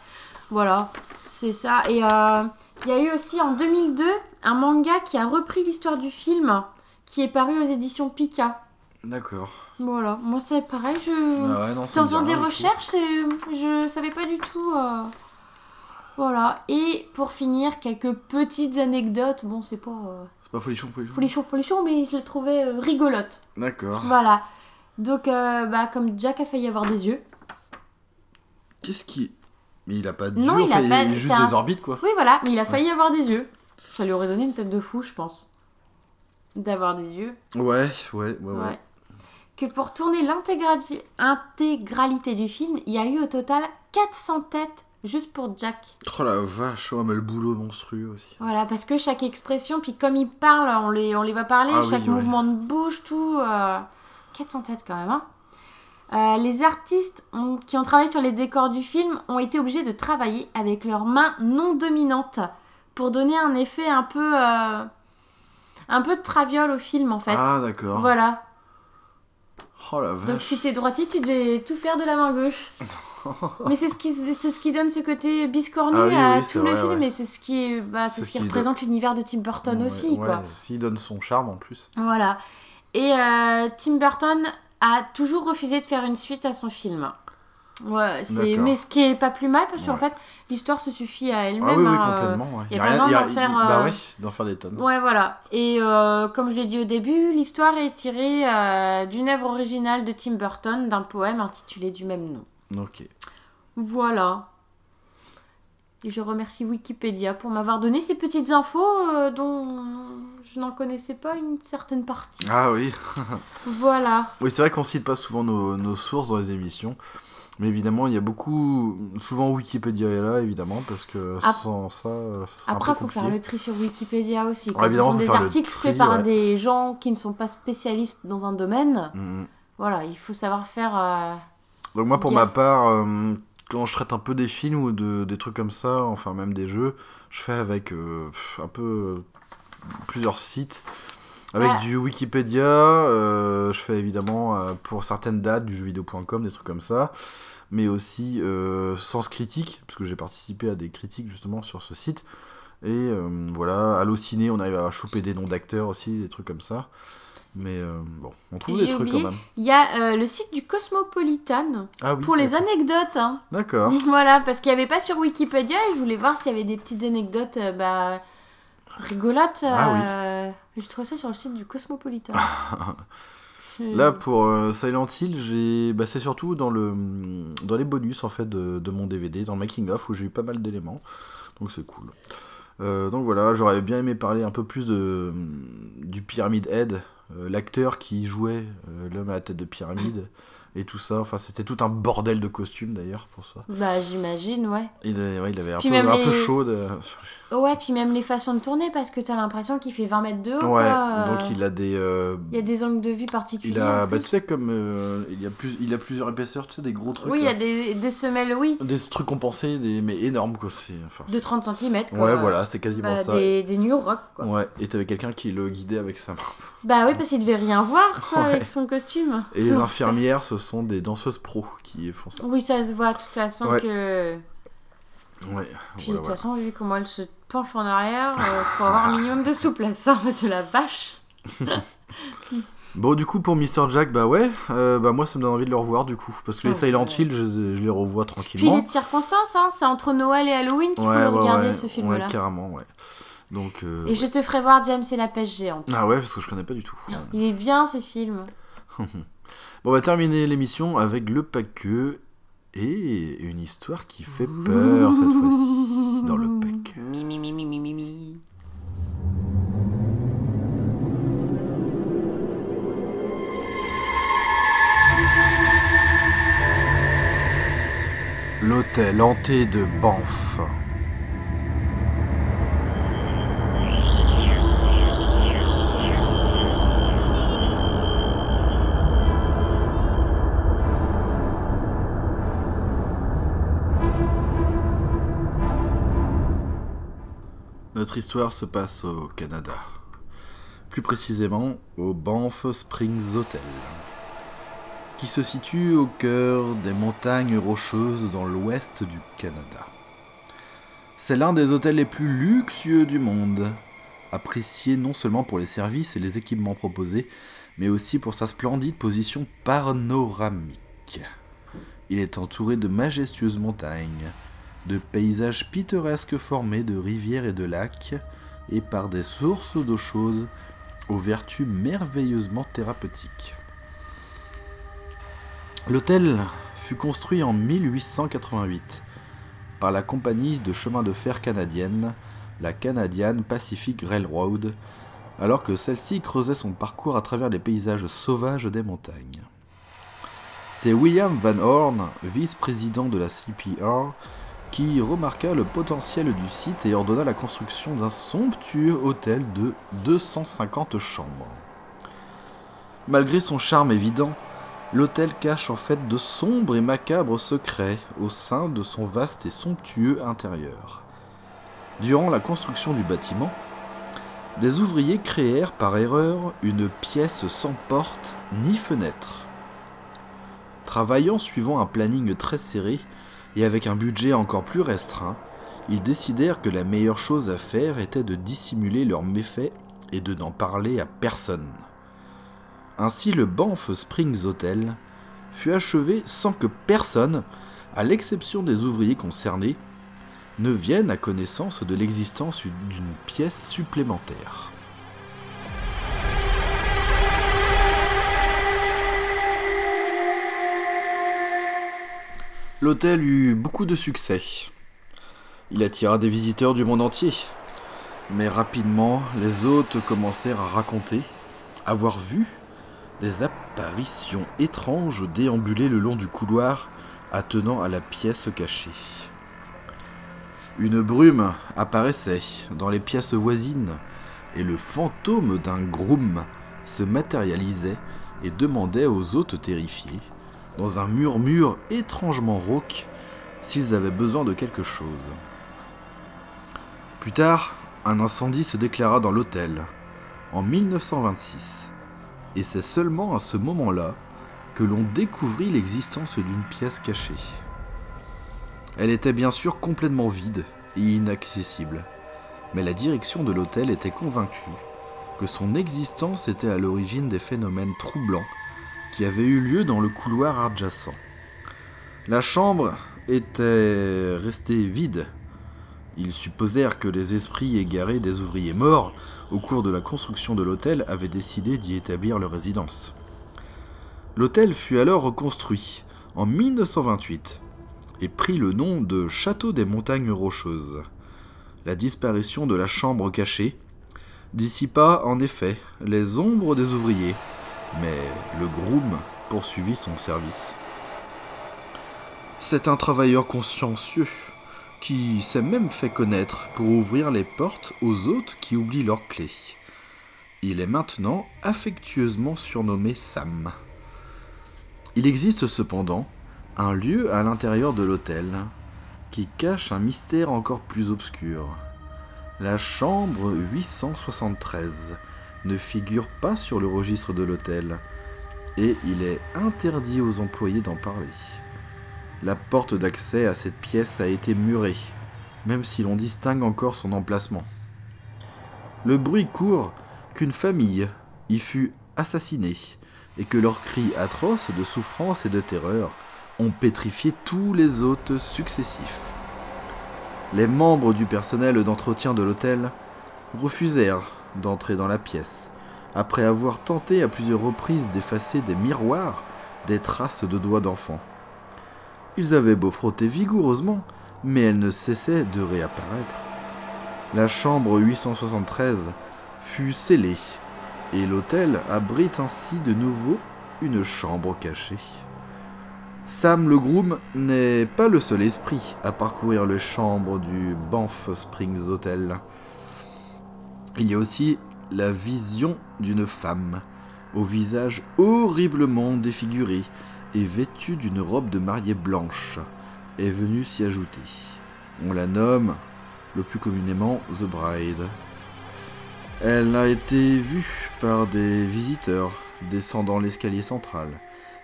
Voilà, c'est ça. Et euh, il y a eu aussi en 2002 un manga qui a repris l'histoire du film, qui est paru aux éditions Pika. D'accord. Voilà, moi c'est pareil, je... Ah ouais, non, C'est en faisant des recherches et je savais pas du tout. euh, Voilà, et pour finir, quelques petites anecdotes. Bon, c'est pas euh, C'est pas folichon, folichon. folichon, folichon, mais je les trouvais euh, rigolotes. D'accord. Voilà. Donc, euh, bah, comme Jack a failli avoir des yeux. Qu'est-ce qui. Mais il a pas de Non, yeux, il a pas- est juste un- des orbites quoi. Oui, voilà, mais il a failli avoir des yeux. Ça lui aurait donné une tête de fou, je pense. D'avoir des yeux. Ouais, ouais, ouais, ouais. Ouais. Que pour tourner l'intégrali- intégralité du film, il y a eu au total 400 têtes juste pour Jack. Oh la vache, oh, mais le boulot monstrueux aussi. Voilà, parce que chaque expression, puis comme il parle, on les, on les voit parler, Ah oui, chaque ouais. mouvement de bouche, tout. euh, 400 têtes quand même. hein. Euh, les artistes ont- qui ont travaillé sur les décors du film ont été obligés de travailler avec leurs mains non dominantes pour donner un effet un peu. euh, un peu de traviole au film en fait. Ah d'accord. Voilà. Oh la Donc si t'es droitier, tu devais tout faire de la main gauche. Mais c'est ce qui c'est ce qui donne ce côté biscornu Ah oui, à oui, tout le vrai, film ouais. et c'est ce qui bah, c'est ce ce qui qui représente l'univers de Tim Burton Ouais, aussi ouais, quoi. S'il donne son charme en plus. Voilà. Et euh, Tim Burton a toujours refusé de faire une suite à son film. Ouais, c'est mais ce qui est pas plus mal parce qu'en Ouais. fait l'histoire se suffit à elle-même. Ah oui, oui, complètement. ouais. y a pas rien- a- d'en faire, Bah euh, ouais, d'en faire des tonnes. Ouais, voilà. Et euh, comme je l'ai dit au début, l'histoire est tirée euh, d'une œuvre originale de Tim Burton, d'un poème intitulé du même nom. Ok. Voilà. Et je remercie Wikipédia pour m'avoir donné ces petites infos dont je n'en connaissais pas une certaine partie. Ah oui. Voilà. Oui, c'est vrai qu'on cite pas souvent nos, nos sources dans les émissions. Mais évidemment, il y a beaucoup. Souvent, Wikipédia est là, évidemment, parce que Ap- sans ça, ça serait Après, il faut faire le tri sur Wikipédia aussi. Quand Ouais, ce sont des articles tri, faits par ouais. des gens qui ne sont pas spécialistes dans un domaine, Mhm. voilà, il faut savoir faire. euh, Donc, moi, pour Gaffe. ma part, euh, quand je traite un peu des films ou de, des trucs comme ça, enfin, même des jeux, je fais avec euh, un peu plusieurs sites. Avec Ouais. du Wikipédia, euh, je fais évidemment euh, pour certaines dates du jeuxvideo.com, des trucs comme ça, mais aussi euh, Sens Critique, parce que j'ai participé à des critiques justement sur ce site. Et voilà, Allociné, on arrive à choper des noms d'acteurs aussi, des trucs comme ça. Mais euh, bon, on trouve des trucs oublié. quand même. Il y a euh, le site du Cosmopolitan Ah oui, pour les anecdotes. hein. D'accord. Voilà, parce qu'il n'y avait pas sur Wikipédia et je voulais voir s'il y avait des petites anecdotes euh, bah, rigolotes. Ah oui. euh, Je trouvais ça sur le site du Cosmopolitan. Là, pour euh, Silent Hill, j'ai... Bah, c'est surtout dans, le... dans les bonus en fait, de, de mon DVD, dans le Making of, où j'ai eu pas mal d'éléments. Donc c'est cool. Euh, donc voilà, j'aurais bien aimé parler un peu plus de, du Pyramid Head, euh, l'acteur qui jouait l'homme à la tête de pyramide et tout ça. Enfin, c'était tout un bordel de costumes d'ailleurs pour ça. Bah, j'imagine, ouais. Il, a- ouais, il avait un, Puis peu, un peu chaud. de- Ouais, puis même les façons de tourner, parce que t'as l'impression qu'il fait 20 mètres de haut. Ouais, quoi, donc euh, il a des. euh, il y a des angles de vue particuliers. il a, bah, tu sais, comme euh, il, y a plus, il a plusieurs épaisseurs, tu sais, des gros trucs. oui, il y a des, des semelles, oui, Des trucs compensés, des... mais énormes quoi. Enfin, de 30 cm. ouais, voilà, c'est quasiment Bah, ça. des, des New Rock, quoi. Ouais, et t'avais quelqu'un qui le guidait avec sa main. Bah oui, parce qu'il devait rien voir, quoi, Ouais. avec son costume. Et les infirmières, ce sont des danseuses pro qui font ça. Oui, ça se voit de toute façon Ouais. que. Ouais, Puis de toute façon, vu comment elle se penche en arrière, euh, faut avoir un minimum de souplesse, hein, parce que la vache. Bon, du coup, pour Mr. Jack, bah ouais, euh, bah moi ça me donne envie de le revoir du coup. Parce que les Oh, Silent ouais. Hill, je, je les revois Puis il tranquillement. est de circonstance, hein, c'est entre Noël et Halloween qu'il faut ouais, regarder ce film-là. Ouais, carrément, ouais. Donc. euh, et je te ferai voir James et la pêche géante. Ah ouais, parce que je connais pas du tout. Il est bien ce film. Bon, on va terminer l'émission avec le paqueux et une histoire qui fait peur cette fois-ci dans le mi. L'hôtel hanté de Banff. Notre histoire se passe au Canada. Plus précisément au Banff Springs Hotel qui se situe au cœur des montagnes rocheuses dans l'ouest du Canada. C'est l'un des hôtels les plus luxueux du monde, apprécié non seulement pour les services et les équipements proposés, mais aussi pour sa splendide position panoramique. Il est entouré de majestueuses montagnes, de paysages pittoresques formés de rivières et de lacs, et par des sources d'eau chaude aux vertus merveilleusement thérapeutiques. L'hôtel fut construit en 1888 par la compagnie de chemin de fer canadienne, la Canadian Pacific Railroad, alors que celle-ci creusait son parcours à travers les paysages sauvages des montagnes. C'est William Van Horn, vice-président de la CPR, remarqua le potentiel du site et ordonna la construction d'un somptueux hôtel de 250 chambres. Malgré son charme évident, L'hôtel cache en fait de sombres et macabres secrets au sein de son vaste et somptueux intérieur. Durant la construction du bâtiment, des ouvriers créèrent par erreur une pièce sans porte ni fenêtre. Travaillant suivant un planning très serré, et avec un budget encore plus restreint, ils décidèrent que la meilleure chose à faire était de dissimuler leurs méfaits et de n'en parler à personne. Ainsi le Banff Springs Hotel fut achevé sans que personne, à l'exception des ouvriers concernés, ne vienne à connaissance de l'existence d'une pièce supplémentaire. L'hôtel eut beaucoup de succès. Il attira des visiteurs du monde entier. Mais rapidement, les hôtes commencèrent à raconter avoir vu des apparitions étranges déambuler le long du couloir attenant à la pièce cachée. Une brume apparaissait dans les pièces voisines et le fantôme d'un groom se matérialisait et demandait aux hôtes terrifiés dans un murmure étrangement rauque s'ils avaient besoin de quelque chose. Plus tard, un incendie se déclara dans l'hôtel, en 1926, et c'est seulement à ce moment-là que l'on découvrit l'existence d'une pièce cachée. Elle était bien sûr complètement vide et inaccessible, mais la direction de l'hôtel était convaincue que son existence était à l'origine des phénomènes troublants avait eu lieu dans le couloir adjacent. La chambre était restée vide. Ils supposèrent que les esprits égarés des ouvriers morts au cours de la construction de l'hôtel avaient décidé d'y établir leur résidence. L'hôtel fut alors reconstruit en 1928 et prit le nom de Château des Montagnes Rocheuses. La disparition de la chambre cachée dissipa en effet les ombres des ouvriers mais le groom poursuivit son service. C'est un travailleur consciencieux qui s'est même fait connaître pour ouvrir les portes aux hôtes qui oublient leurs clés. Il est maintenant affectueusement surnommé Sam. Il existe cependant un lieu à l'intérieur de l'hôtel qui cache un mystère encore plus obscur. La chambre 873 ne figure pas sur le registre de l'hôtel et il est interdit aux employés d'en parler. La porte d'accès à cette pièce a été murée, même si l'on distingue encore son emplacement. Le bruit court qu'une famille y fut assassinée et que leurs cris atroces de souffrance et de terreur ont pétrifié tous les hôtes successifs. Les membres du personnel d'entretien de l'hôtel refusèrent d'entrer dans la pièce, après avoir tenté à plusieurs reprises d'effacer des miroirs des traces de doigts d'enfant. Ils avaient beau frotter vigoureusement, mais elles ne cessaient de réapparaître. La chambre 873 fut scellée, et l'hôtel abrite ainsi de nouveau une chambre cachée. Sam le groom n'est pas le seul esprit à parcourir les chambres du Banff Springs Hotel. Il y a aussi la vision d'une femme, au visage horriblement défiguré et vêtue d'une robe de mariée blanche, est venue s'y ajouter. On la nomme le plus communément The Bride. Elle a été vue par des visiteurs descendant l'escalier central,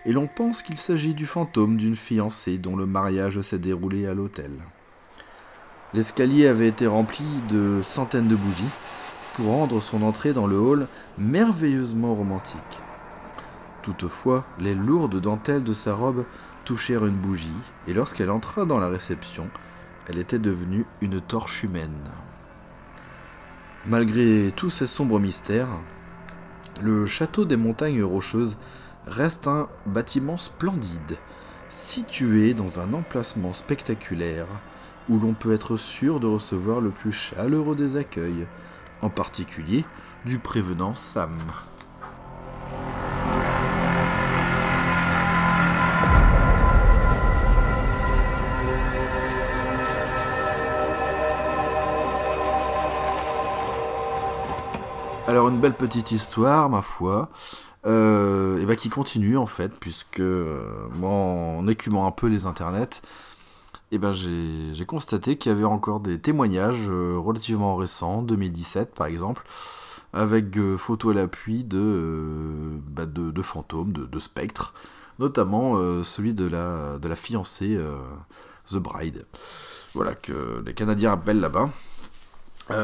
et l'on pense qu'il s'agit du fantôme d'une fiancée dont le mariage s'est déroulé à l'hôtel. L'escalier avait été rempli de centaines de bougies, pour rendre son entrée dans le hall merveilleusement romantique. Toutefois, les lourdes dentelles de sa robe touchèrent une bougie, et lorsqu'elle entra dans la réception, elle était devenue une torche humaine. Malgré tous ces sombres mystères, le château des montagnes rocheuses reste un bâtiment splendide, situé dans un emplacement spectaculaire où l'on peut être sûr de recevoir le plus chaleureux des accueils, en particulier du prévenant Sam. Alors une belle petite histoire, ma foi, euh, et bah, qui continue en fait, puisque euh, en écumant un peu les internets, eh ben j'ai constaté qu'il y avait encore des témoignages euh, relativement récents, 2017 par exemple, avec euh, photos à l'appui de, euh, bah, de, fantômes, de, spectres, notamment celui de la, de la fiancée The Bride. Voilà, que les Canadiens appellent là-bas.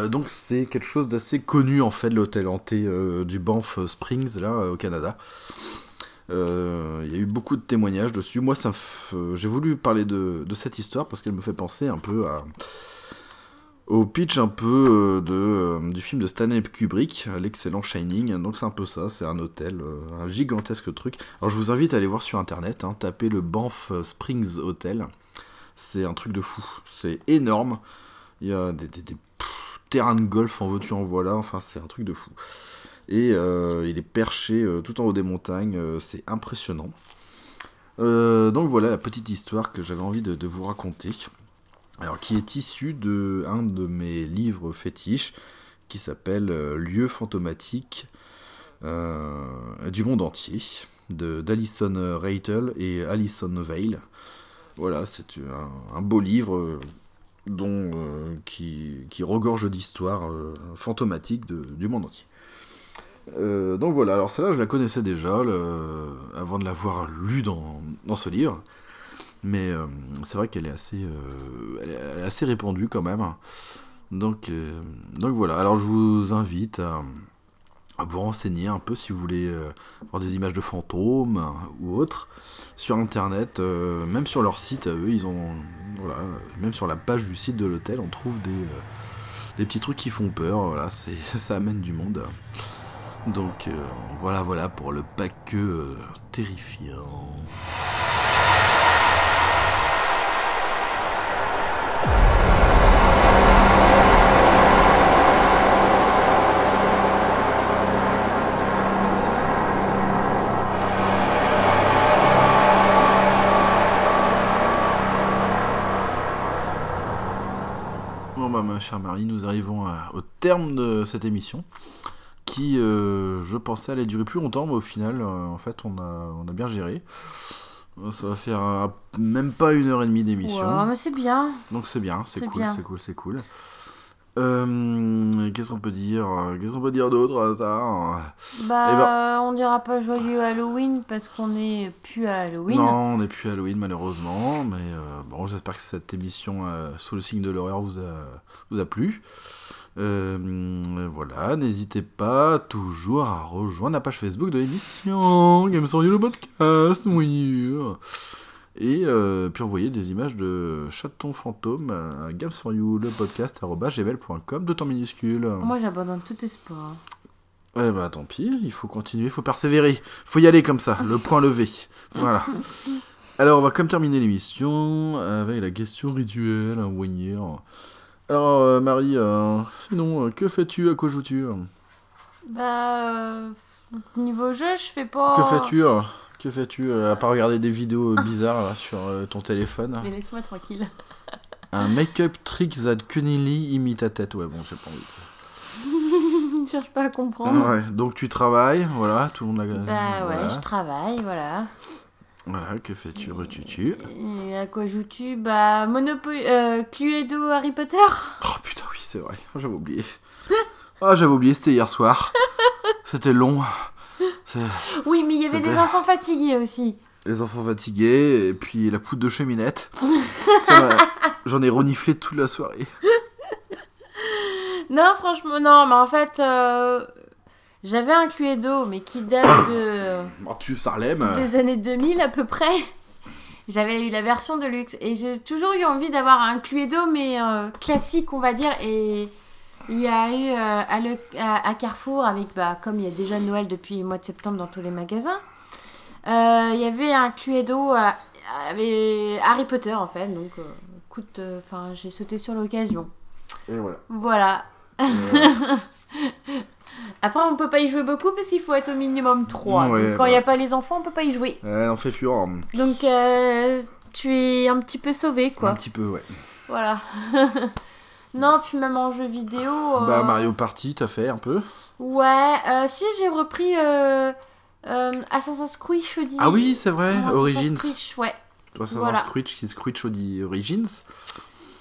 Donc c'est quelque chose d'assez connu en fait, l'hôtel hanté du Banff Springs, là, au Canada. Euh, Il y a eu beaucoup de témoignages dessus. Moi, f- j'ai voulu parler de, cette histoire parce qu'elle me fait penser un peu à, au pitch un peu euh, euh, du film de Stanley Kubrick, euh, l'excellent Shining. Donc c'est un peu ça, c'est un hôtel, euh, un gigantesque truc. Alors je vous invite à aller voir sur internet, hein, taper le Banff Springs Hotel. C'est un truc de fou, c'est énorme. Il y a des, terrains de golf en veux-tu en voilà, enfin c'est un truc de fou. Et euh, il est perché euh, tout en haut des montagnes, euh, c'est impressionnant. Donc voilà la petite histoire que j'avais envie de, vous raconter. Alors qui est issue de un de mes livres fétiches qui s'appelle Lieux fantomatiques du monde entier de d'Alison Reitel et Alison Vale. Voilà, c'est un, beau livre dont, qui, qui regorge d'histoires fantomatiques du monde entier. Euh, donc voilà, alors celle-là je la connaissais déjà avant de l'avoir lue dans, ce livre. Mais euh, c'est vrai qu'elle est assez, euh, est, assez répandue quand même. Donc, donc voilà. Alors je vous invite à, vous renseigner un peu si vous voulez voir des images de fantômes ou autres sur internet, même sur leur site. eux, ils ont voilà, même sur la page du site de l'hôtel, on trouve des, des petits trucs qui font peur. Voilà, ça amène du monde. Donc euh, voilà, voilà pour le pack euh, terrifiant. Bon bah ma chère Marie, nous arrivons à- au terme de cette émission qui, euh, je pensais, allait durer plus longtemps, mais au final, euh, en fait, on a, on a bien géré. Euh, Ça va faire un- même pas une heure et demie d'émission, mais c'est bien. donc c'est bien, c'est cool, c'est cool, c'est cool. Euh, Qu'est-ce qu'on peut dire Qu'est-ce qu'on peut dire d'autre à ça Bah, Eh ben- on dira pas joyeux Halloween parce qu'on est plus à Halloween. Non, on n'est plus Halloween malheureusement, mais euh, bon, j'espère que cette émission euh, sous le signe de l'horreur vous a, vous a plu. Euh, voilà, n'hésitez pas toujours à rejoindre la page Facebook de l'émission Game sur You, le podcast, oui. Et euh, puis envoyer des images de chatons fantômes à Games for You, le podcast, gmail.com, de temps minuscule. Moi, j'abandonne tout espoir. Ouais, bah tant pis, il faut continuer, il faut persévérer, faut y aller comme ça, le point levé. Voilà. Alors, on va comme terminer l'émission avec la question rituelle, un voyeur. Alors, euh, Marie, euh, sinon, euh, que fais-tu À quoi joues-tu Bah, niveau jeu, je fais pas. Que fais-tu Que fais-tu à part regarder des vidéos bizarres là, sur ton téléphone? Mais laisse-moi tranquille. Un make-up trick that cunningly imite ta tête. Ouais, bon, j'ai pas envie. je cherche pas à de- comprendre. Ouais, donc tu travailles, voilà, tout le monde l'a. Bah ouais, voilà. je travaille, voilà. Voilà, que fais-tu Retutu Et à quoi joues-tu? Bah, Monopoly, euh, Cluedo, Harry Potter Oh putain, oui, c'est vrai. Oh, J'avais oublié. Ah, j'avais oublié, c'était hier soir. C'était long. Oui, mais il y avait des enfants fatigués aussi. les enfants fatigués, et puis la poudre de cheminette. J'en ai reniflé toute la soirée. Non, franchement, non, mais en fait, euh, j'avais un Cluedo, mais qui date de... Bon, tu Sarlem. des années 2000 à peu près. J'avais eu la version de luxe et j'ai toujours eu envie d'avoir un Cluedo mais euh, classique on va dire et il y a eu euh, à, le- à- à Carrefour avec bah comme il y a déjà Noël depuis le mois de septembre dans tous les magasins euh, il y avait un Cluedo avec Harry Potter en fait donc écoute enfin j'ai sauté sur l'occasion Et voilà. voilà après on peut pas y jouer beaucoup parce qu'il faut être au minimum 3 Ouais, donc quand il n'y a bah. pas les enfants on peut pas y jouer ouais, on fait fureur. donc, euh, tu es un petit peu sauvé, quoi. Un petit peu, ouais. Voilà. non, puis même en jeu vidéo. euh, Bah, Mario Party, t'as fait un peu Ouais, euh, si j'ai repris Assassin's Creed Odyssey. Ah oui, c'est vrai, Non, Assassin's Origins. Creed, ouais. Assassin's Voilà. Creed, qui est Creed Origins.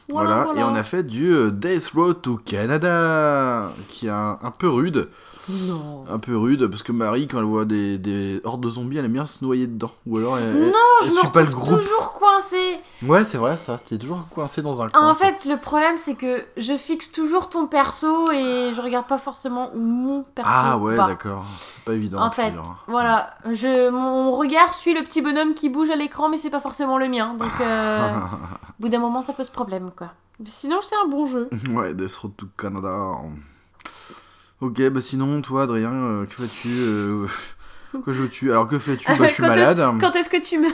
Voilà, Voilà, et on a fait du euh, Death Road to Canada, qui est un, un peu rude. Non. Un peu rude, parce que Marie, quand elle voit des, des hordes de zombies, elle aime bien se noyer dedans. Ou alors elle, Non, elle je me suit pas le groupe. toujours coincée. Ouais, c'est vrai ça. T'es toujours coincé dans un coin. En fait, le problème, c'est que je fixe toujours ton perso et je regarde pas forcément où mon perso Ah ouais, va. d'accord. C'est pas évident. En fait, hein. Voilà, je, mon regard suit le petit bonhomme qui bouge à l'écran, mais c'est pas forcément le mien. Donc, euh, au bout d'un moment, ça pose problème, quoi. Mais sinon, c'est un bon jeu. ouais, Death Road to Canada. Ok, bah sinon, toi, Adrien, euh, que fais-tu euh, Que joues-tu Alors, que fais-tu? Bah, je suis Quand est-ce- malade. Quand est-ce que tu meurs?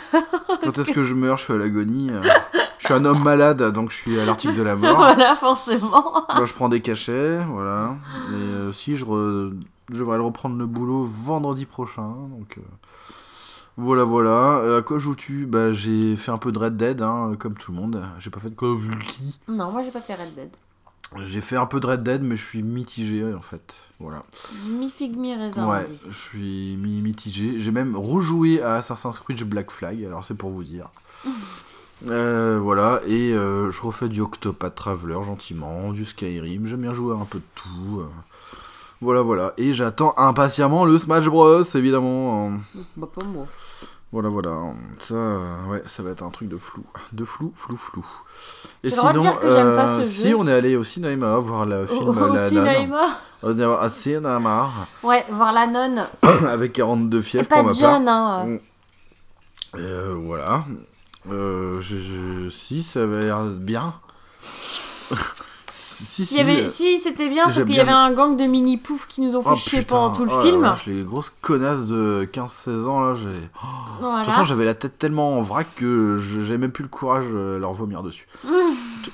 Quand est-ce que je meurs? Je suis à l'agonie. euh. Je suis un homme malade, donc je suis à l'article de la mort. Voilà, forcément. Moi, je prends des cachets, voilà. Et euh, si, je, re- je devrais aller reprendre le boulot vendredi prochain. Donc, euh, voilà, voilà. Euh, à quoi joues-tu? Bah, j'ai fait un peu de Red Dead, hein, comme tout le monde. J'ai pas fait de Call of Duty. Non, moi, j'ai pas fait Red Dead. J'ai fait un peu de Red Dead, mais je suis mitigé, en fait. Voilà. Mi figue, mi raisin. Ouais, je suis mi mitigé. J'ai même rejoué à Assassin's Creed Black Flag, alors c'est pour vous dire. Euh, voilà, et euh, je refais du Octopath Traveler gentiment, du Skyrim, j'aime bien jouer à un peu de tout. euh. Voilà, voilà, et j'attends impatiemment le Smash Bros, évidemment. Bah, pas moi. Voilà, voilà, ça, euh, ouais, ça va être un truc de flou. De flou, flou, flou. Et J'ai le droit de dire que j'aime pas ce si jeu. on est allé au cinéma voir le film Au, au La Nonne. cinéma. Allé au cinéma Ouais, voir la nonne. avec 42 fièvres pour ma part. jeune, hein. Mm. Euh, voilà. Euh, je, je- si, ça avait l'air bien. si, S'il y avait, euh, si c'était bien, sauf qu'il y avait un gang de mini poufs qui nous ont fait oh, chier putain, pendant tout le oh film. les grosses connasses de 15-16 ans là, j'ai. De Voilà. toute façon, j'avais la tête tellement en vrac que j'avais même plus le courage de leur vomir dessus. Mmh.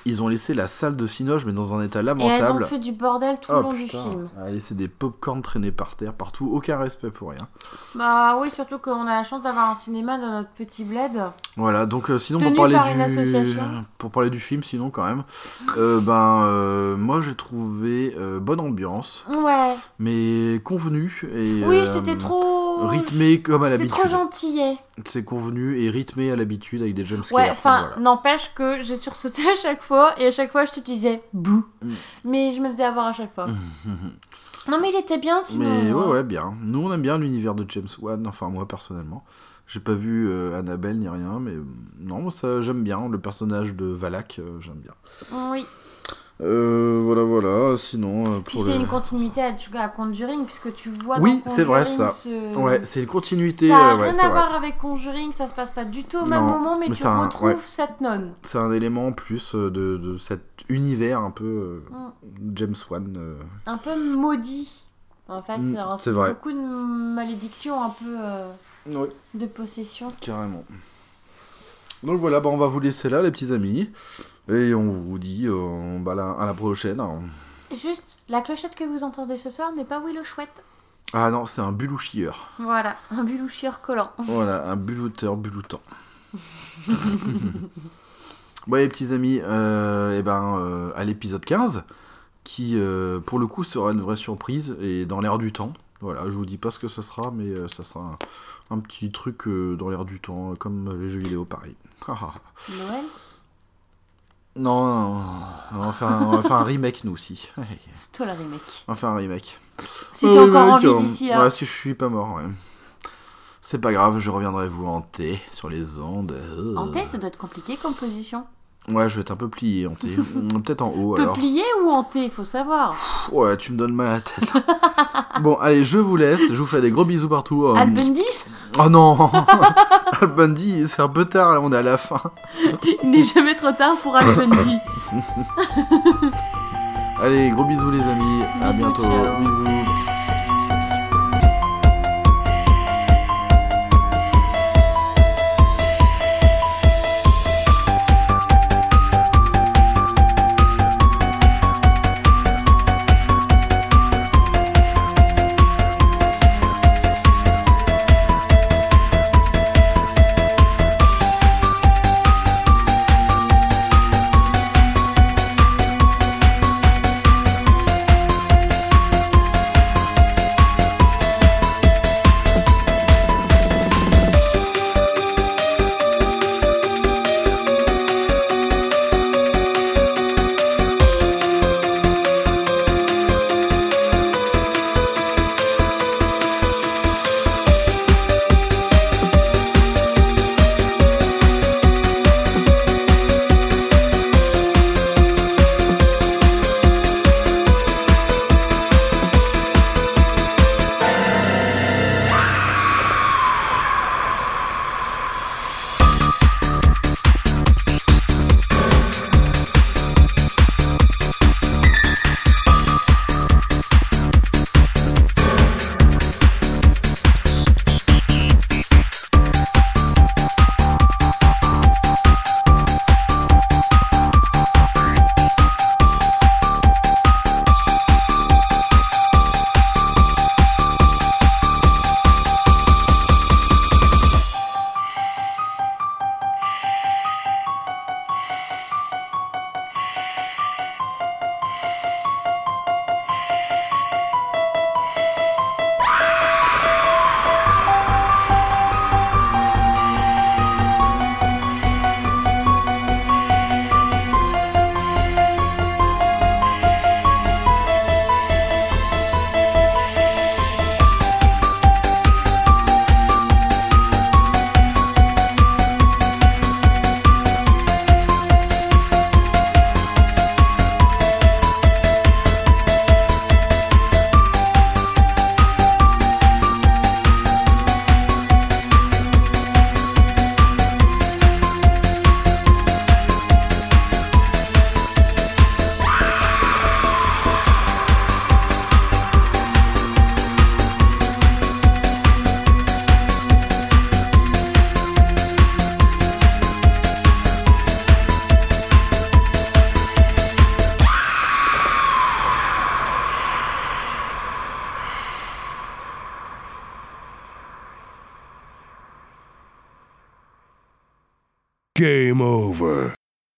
Ils ont laissé la salle de Cinoche, mais dans un état Et elles ont lamentable. fait du bordel tout Oh, le long du film. Elle a laissé des pop-corn traîner par terre partout, aucun respect pour rien. Bah oui, surtout qu'on a la chance d'avoir un cinéma dans notre petit bled. Voilà, donc euh, sinon pour parler par du pour parler du film, sinon quand même, euh, ben euh, moi j'ai trouvé euh, bonne ambiance, Ouais. mais convenu et Oui, euh, c'était trop. rythmé comme à C'était l'habitude. trop gentillet. C'est convenu et rythmé à l'habitude avec des jumpscares. Ouais, enfin, voilà. n'empêche que j'ai sursauté à chaque fois et à chaque fois je te disais bouh. Mm. Mais je me faisais avoir à chaque fois. Non, mais il était bien sinon. Mais ouais, ouais, bien. Nous, on aime bien l'univers de James Wan, enfin moi personnellement. J'ai pas vu euh, Annabelle ni rien, mais euh, non, moi, ça j'aime bien. Le personnage de Valak, euh, j'aime bien. Oui. Euh, voilà, voilà. Sinon, euh, Puis c'est le- une continuité à, à Conjuring puisque tu vois Oui, c'est vrai, ça. ce- Ouais, c'est une continuité. Ça a ouais, rien à voir avec Conjuring, ça se passe pas du tout au même Non, moment, mais, mais tu c'est un- retrouves ouais. cette nonne. C'est un élément en plus euh, de, de cet univers un peu euh, Mm. James Wan. euh. Un peu maudit. En fait, Mm, c'est vrai. beaucoup de malédictions, un peu Oui, de possession. carrément. Donc voilà, bah, on va vous laisser là, les petits amis. Et on vous dit euh, bah, la- à la prochaine. Juste, la clochette que vous entendez ce soir n'est pas Willow Chouette. Ah non, c'est un bulouchieur. Voilà, un bulouchieur collant. Voilà, un bulouteur buloutant. ouais, les petits amis, euh, et ben, euh, à l'épisode 15, qui euh, pour le coup sera une vraie surprise et dans l'air du temps. Voilà, je vous dis pas ce que ce sera, mais euh, ça sera un, un petit truc euh, dans l'air du temps, comme les jeux vidéo, pareil. Noël? Non, non, non, on va, faire un, on va faire un remake nous aussi. C'est toi la remake. On va faire un remake. Si Un t'as encore envie euh, d'ici là. Ouais, si je suis pas mort, ouais. C'est pas grave, je reviendrai vous hanter sur les ondes. Euh. Hanté, ça doit être compliqué comme position. Ouais, je vais être un peu plié, hanté. Mm, Peut-être en haut alors. Peuplier ou hanté, faut savoir. Ouais, tu me donnes mal à la tête. bon, allez, je vous laisse. Je vous fais des gros bisous partout. euh. Al Bundy, Oh non Al Bundy, c'est un peu tard, là, on est à la fin. il n'est jamais trop tard pour Al Bundy. Allez, gros bisous les amis. à Bisous, bientôt. ciao. Bisous.